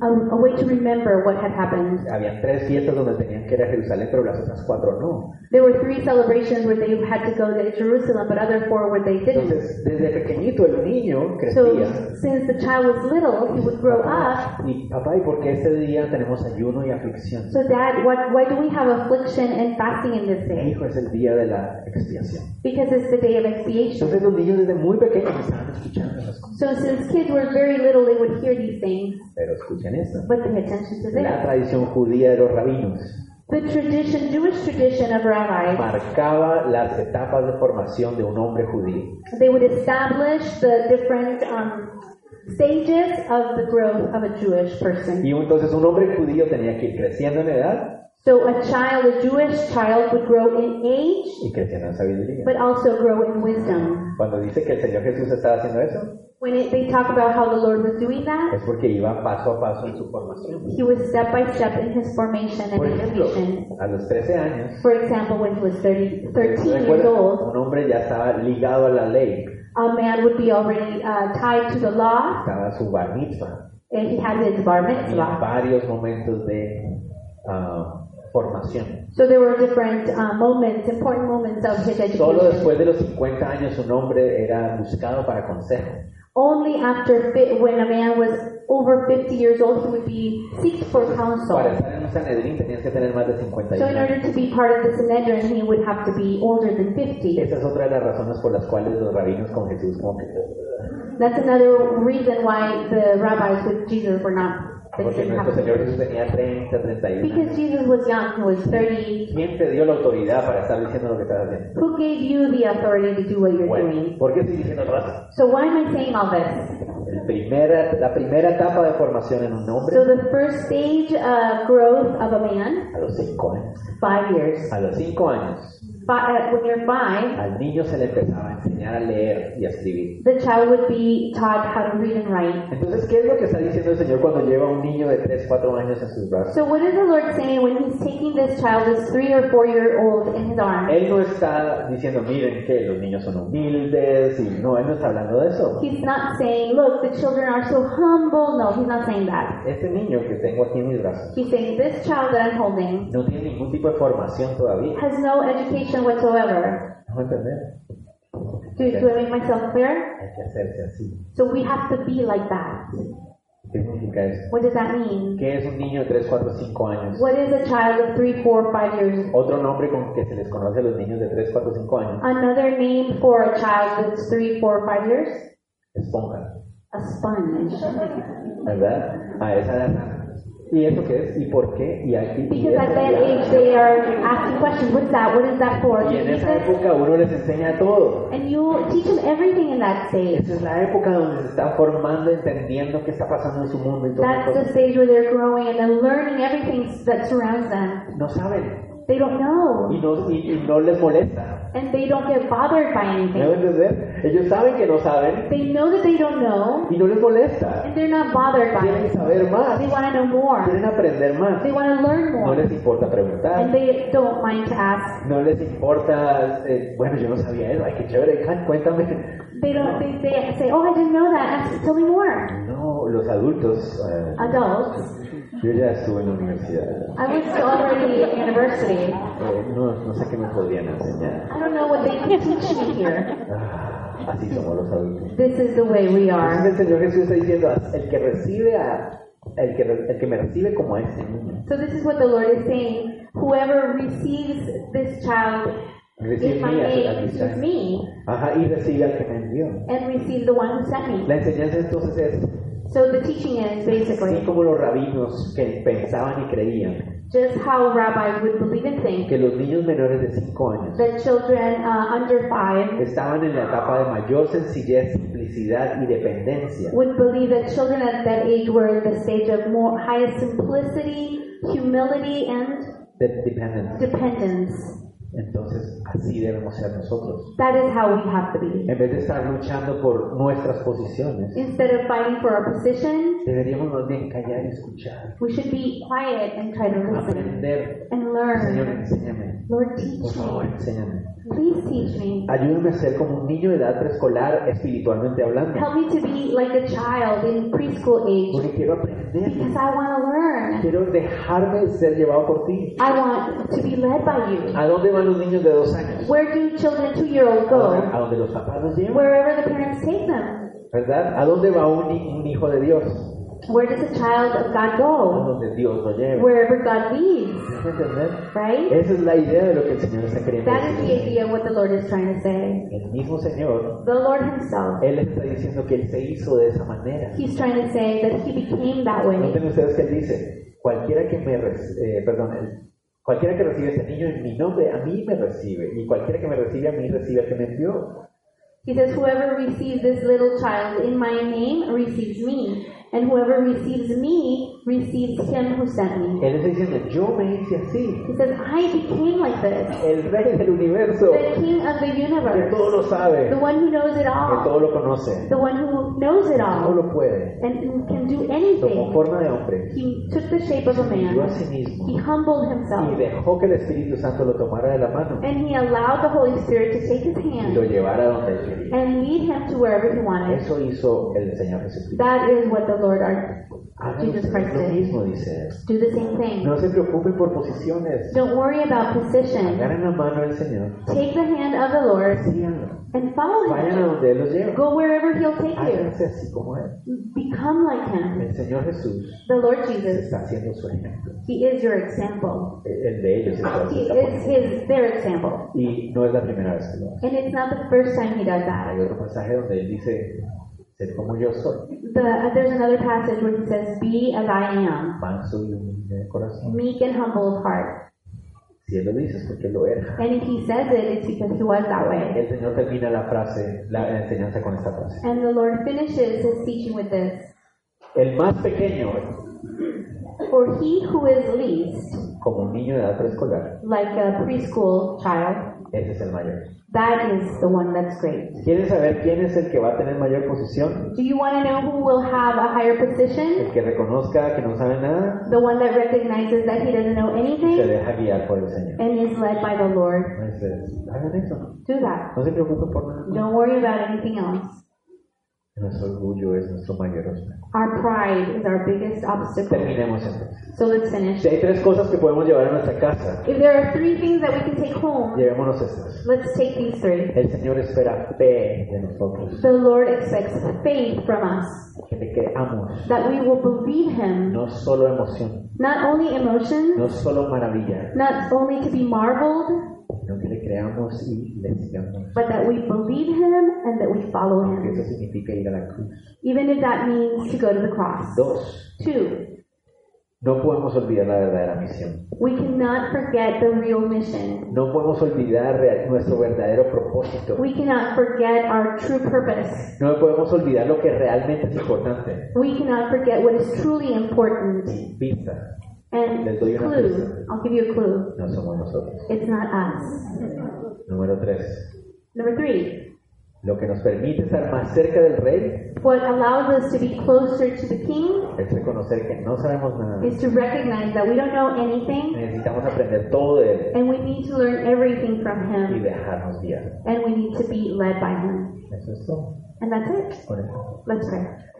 a, a way to remember what had happened. Habían tres fiestas donde tenían que ir a Jerusalén, pero las otras cuatro no. There were three celebrations where they had to go to Jerusalem, but other four where they didn't. Entonces, desde pequeñito el niño So since the child was little, he would grow up. Y papá, ¿y por qué este día tenemos ayuno y aflicción? So dad, what, why do we have affliction and fasting in this day? Hijo, es el día de la expiación. Because it's the day of expiation. Entonces los niños desde muy pequeños estaban escuchando las cosas. So since kids were very little, they would hear these things. Pero escuchen esto. But pay attention to La this. tradición judía de los rabinos The tradition, Jewish tradition of rabbis, marcaba las etapas de formación de un hombre judío. they would establish the different um, stages of the growth of a Jewish person. Y entonces un hombre judío tenía que ir creciendo en edad So a child, a Jewish child, would grow in age, y creciendo en sabiduría. but also grow in wisdom. Cuando dice que el Señor Jesús estaba haciendo eso, When it, they talk about how the Lord was doing that, es porque iba paso a paso en su formación. he was step by step in his formation and Por ejemplo, education. a los 13 años, For example, when he was 30, 13 years recuerda, old, un hombre ya estaba ligado a la ley, a man would be already uh, tied to the law, estaba su bar mitzvah. and he had his bar mitzvah. varios momentos de ah, formación. So there were different uh, moments, important moments of his Solo education. después de los 50 años un hombre era buscado para consejo. Only after when a man was over 50 years old, he would be seeked for counsel. Para estar en un Sanedrín tenías que tener más de 51 So in order años. to be part of the Sanhedrin, he would have to be older than 50. Esa es otra de las razones por las cuales los rabinos con Jesús como que... That's another reason why the rabbis with Jesus were not. They Porque nuestro Señor. Jesús tenía 30, 31 Because años. Jesus was young, he was 30. ¿Quién te dio la autoridad para estar diciendo lo que estás haciendo? Who gave you the authority to do what you're Bueno, doing? ¿por qué estoy diciendo raza? So why am I saying all this? El primera, la primera etapa de formación en un hombre So the first stage of growth of a man, a los 5 años. five years. A los 5 años Uh, five, al niño se le empezaba a enseñar a leer y a escribir. the child would be taught how to read and write. Entonces, ¿qué es lo que está diciendo el Señor cuando lleva a un niño de 3, 4 años en sus brazos? So what is the Lord saying when He's taking this child, this three or four year old, in His arms? Él no está diciendo, miren que los niños son humildes, y no, Él no está hablando de eso. He's not saying, look, the children are so humble. No, He's not saying that. Este niño que tengo aquí en mis brazos He's saying this child that I'm holding no tiene ningún tipo de formación todavía. has no education whatsoever. Do, do I make myself clear? Hay que hacerse así. So we have to be like that. ¿Qué significa eso? What does that mean? ¿Qué es un niño de 3, 4, 5 años? What is a child of three, four, five years? Otro nombre con que se les conoce a los niños de 3, 4, 5 años Another name for a child that's three, four, five years? esponja, a sponge. ¿verdad? A esa edad. ¿Y eso qué es? ¿Y por qué? ¿Y aquí? y Because at that age they are asking questions. What's that? What is that for? Y en esa época uno les enseña todo. and you teach them everything in that stage. Esa es la época donde se están formando, entendiendo qué está pasando en su mundo y todo That's the stage where they're growing and they're learning everything that surrounds them. No saben They don't know, y no, y, y no les molesta. and they don't get bothered by ¿Me anything. a entender? Ellos saben que no saben They know that they don't know, y no les molesta. and they're not bothered by Quieren it. saber más, They want to know more. quieren aprender más. They want to learn No more, les importa and preguntar, they don't mind to ask. no les importa, eh, bueno, yo no sabía eso, ay, qué chévere, cuéntame. They don't. They, they say, "Oh, I didn't know that. Ask, tell me more." No, los adultos, eh, Adults, yo ya estuve en la universidad, I was already in university. Eh, no, no sé qué me podrían enseñar. I don't know what they can teach me here. Ah, así somos los adultos. This is the way we Entonces are. el Señor Jesús está diciendo, el que recibe a, el que, el que me recibe como a este niño, So this is what the Lord is saying. Whoever receives this child recibe in my name receives me, Ajá, y recibe al que me envió. and receives the one who sent me. La enseñanza entonces es, So the teaching is así basically como los rabinos que pensaban y creían just how rabbis would believe and think que los niños menores de 5 años that children uh, under five estaban en la etapa de mayor sencillez, simplicidad y dependencia. would believe that children at that age were in the stage of more highest simplicity, humility, and de dependence. dependence. Entonces, así debemos ser nosotros. That is how we have to be. En vez de estar luchando por nuestras posiciones, Instead of fighting for our positions, deberíamos más bien callar y escuchar, we should be quiet and try to listen aprender. and Señor, learn. enséñame. Lord, Por teach favor, me. enséñame. Please teach me. Ayúdame a ser como un niño de edad preescolar, espiritualmente hablando. Help me to be like a child in preschool age Porque quiero aprender. because I want to learn. Quiero dejarme ser llevado por ti. I want to be led by you. ¿A dónde van los niños de dos años? Where do children two year old go? a donde los papás los llevan. Wherever the parents take them. ¿Verdad? ¿A dónde va un, un hijo de Dios? Where does a child of God go? donde Dios lo lleva. Wherever God leads, ¿Me entender? right? Esa es la idea de lo que el Señor está queriendo That is the decir. idea of what the Lord is trying to say. El mismo Señor, The Lord Himself, Él está diciendo que Él se hizo de esa manera. He's trying to say that He became that way. Noten ustedes que Él dice, cualquiera que me, eh, perdón, cualquiera que recibe a este niño en mi nombre, a mí me recibe. Y cualquiera que me recibe a mí, recibe al que me envió. He says, Whoever receives this little child in my name receives me, and whoever receives me receives him who sent me. Él está diciendo, yo me hice así. He says, I became like this, El rey del universo, the king of the que universe, todo lo sabe, the one who knows it que todo all, lo conoce, the one who knows it todo all, lo puede. and can do Tomó anything. forma de hombre, He took the shape of a dio a man, sí mismo he humbled y himself, dejó que el Espíritu Santo lo tomara de la mano and he allowed the Holy Spirit to take his y lo hand llevara donde él quería. and lead him to wherever he wanted. Eso hizo el Señor Jesucristo. That is what the Lord our Hagan Jesus Christ lo did. mismo, dice él. Do the same thing. No se preocupen por posiciones. Don't worry about position. Agarren la mano del Señor. Take the hand of the Lord Síganlo. and follow Vayan a him. donde Él los lleva. Go wherever he'll take you. Háganse así como Él. Become like him. El Señor Jesús The Lord Jesus, está haciendo su ejemplo. he is your example. El de ellos entonces He está is poniendo. his their example. Y no es la primera vez que lo hace. And it's not the first time he does that. Hay otro pasaje donde Él dice, sed como yo soy, The, there's another passage where he says, Be as I am, manso y humilde de corazón. meek and humble of heart. Si Él lo dice es porque lo era. And if he says it, it's because he was that way. El Señor termina la frase, la enseñanza con esta frase. And the Lord finishes his teaching with this El más pequeño, For he who is least, como un niño de edad preescolar, like a preschool child, ese es el mayor. that is the one that's great. ¿Quieren saber quién es el que va a tener mayor posición? Do you want to know who will have a higher position? El que reconozca que no sabe nada The one that recognizes that he doesn't know y se anything deja guiar por el Señor. and is led by the Lord. Entonces, hagan eso. Do that. No se preocupen por nada. Don't worry about anything else. Nuestro orgullo es nuestro mayor obstáculo. Our pride is our biggest obstacle. Terminemos entonces. So let's finish. Si hay tres cosas que podemos llevar a nuestra casa, If there are three things that we can take home, llevémonos estas. let's take these three. El Señor espera fe de nosotros, The Lord expects faith from us, que le creamos, that we will believe Him, no solo emoción, not only emotion, no solo maravilla, not only to be marveled, creamos y le sigamos. but that we believe him and that we follow him, eso significa ir a la cruz. even if that means to go to the cross. Dos, Two, no podemos olvidar la verdadera misión. we cannot forget the real mission. No podemos olvidar nuestro verdadero propósito. We cannot forget our true purpose. No podemos olvidar lo que realmente es importante. We cannot forget what is truly important. And una clue. I'll give you a clue. no somos nosotros. It's not us. Número tres, Number three, lo que nos permite estar más cerca del rey what allows us to be closer to the King es reconocer que no sabemos nada. is to recognize that we don't know anything Necesitamos aprender todo de él and we need to learn everything from y Him dejarnos guiar. and we need to be led by Him. Eso es todo. And that's it. Let's pray.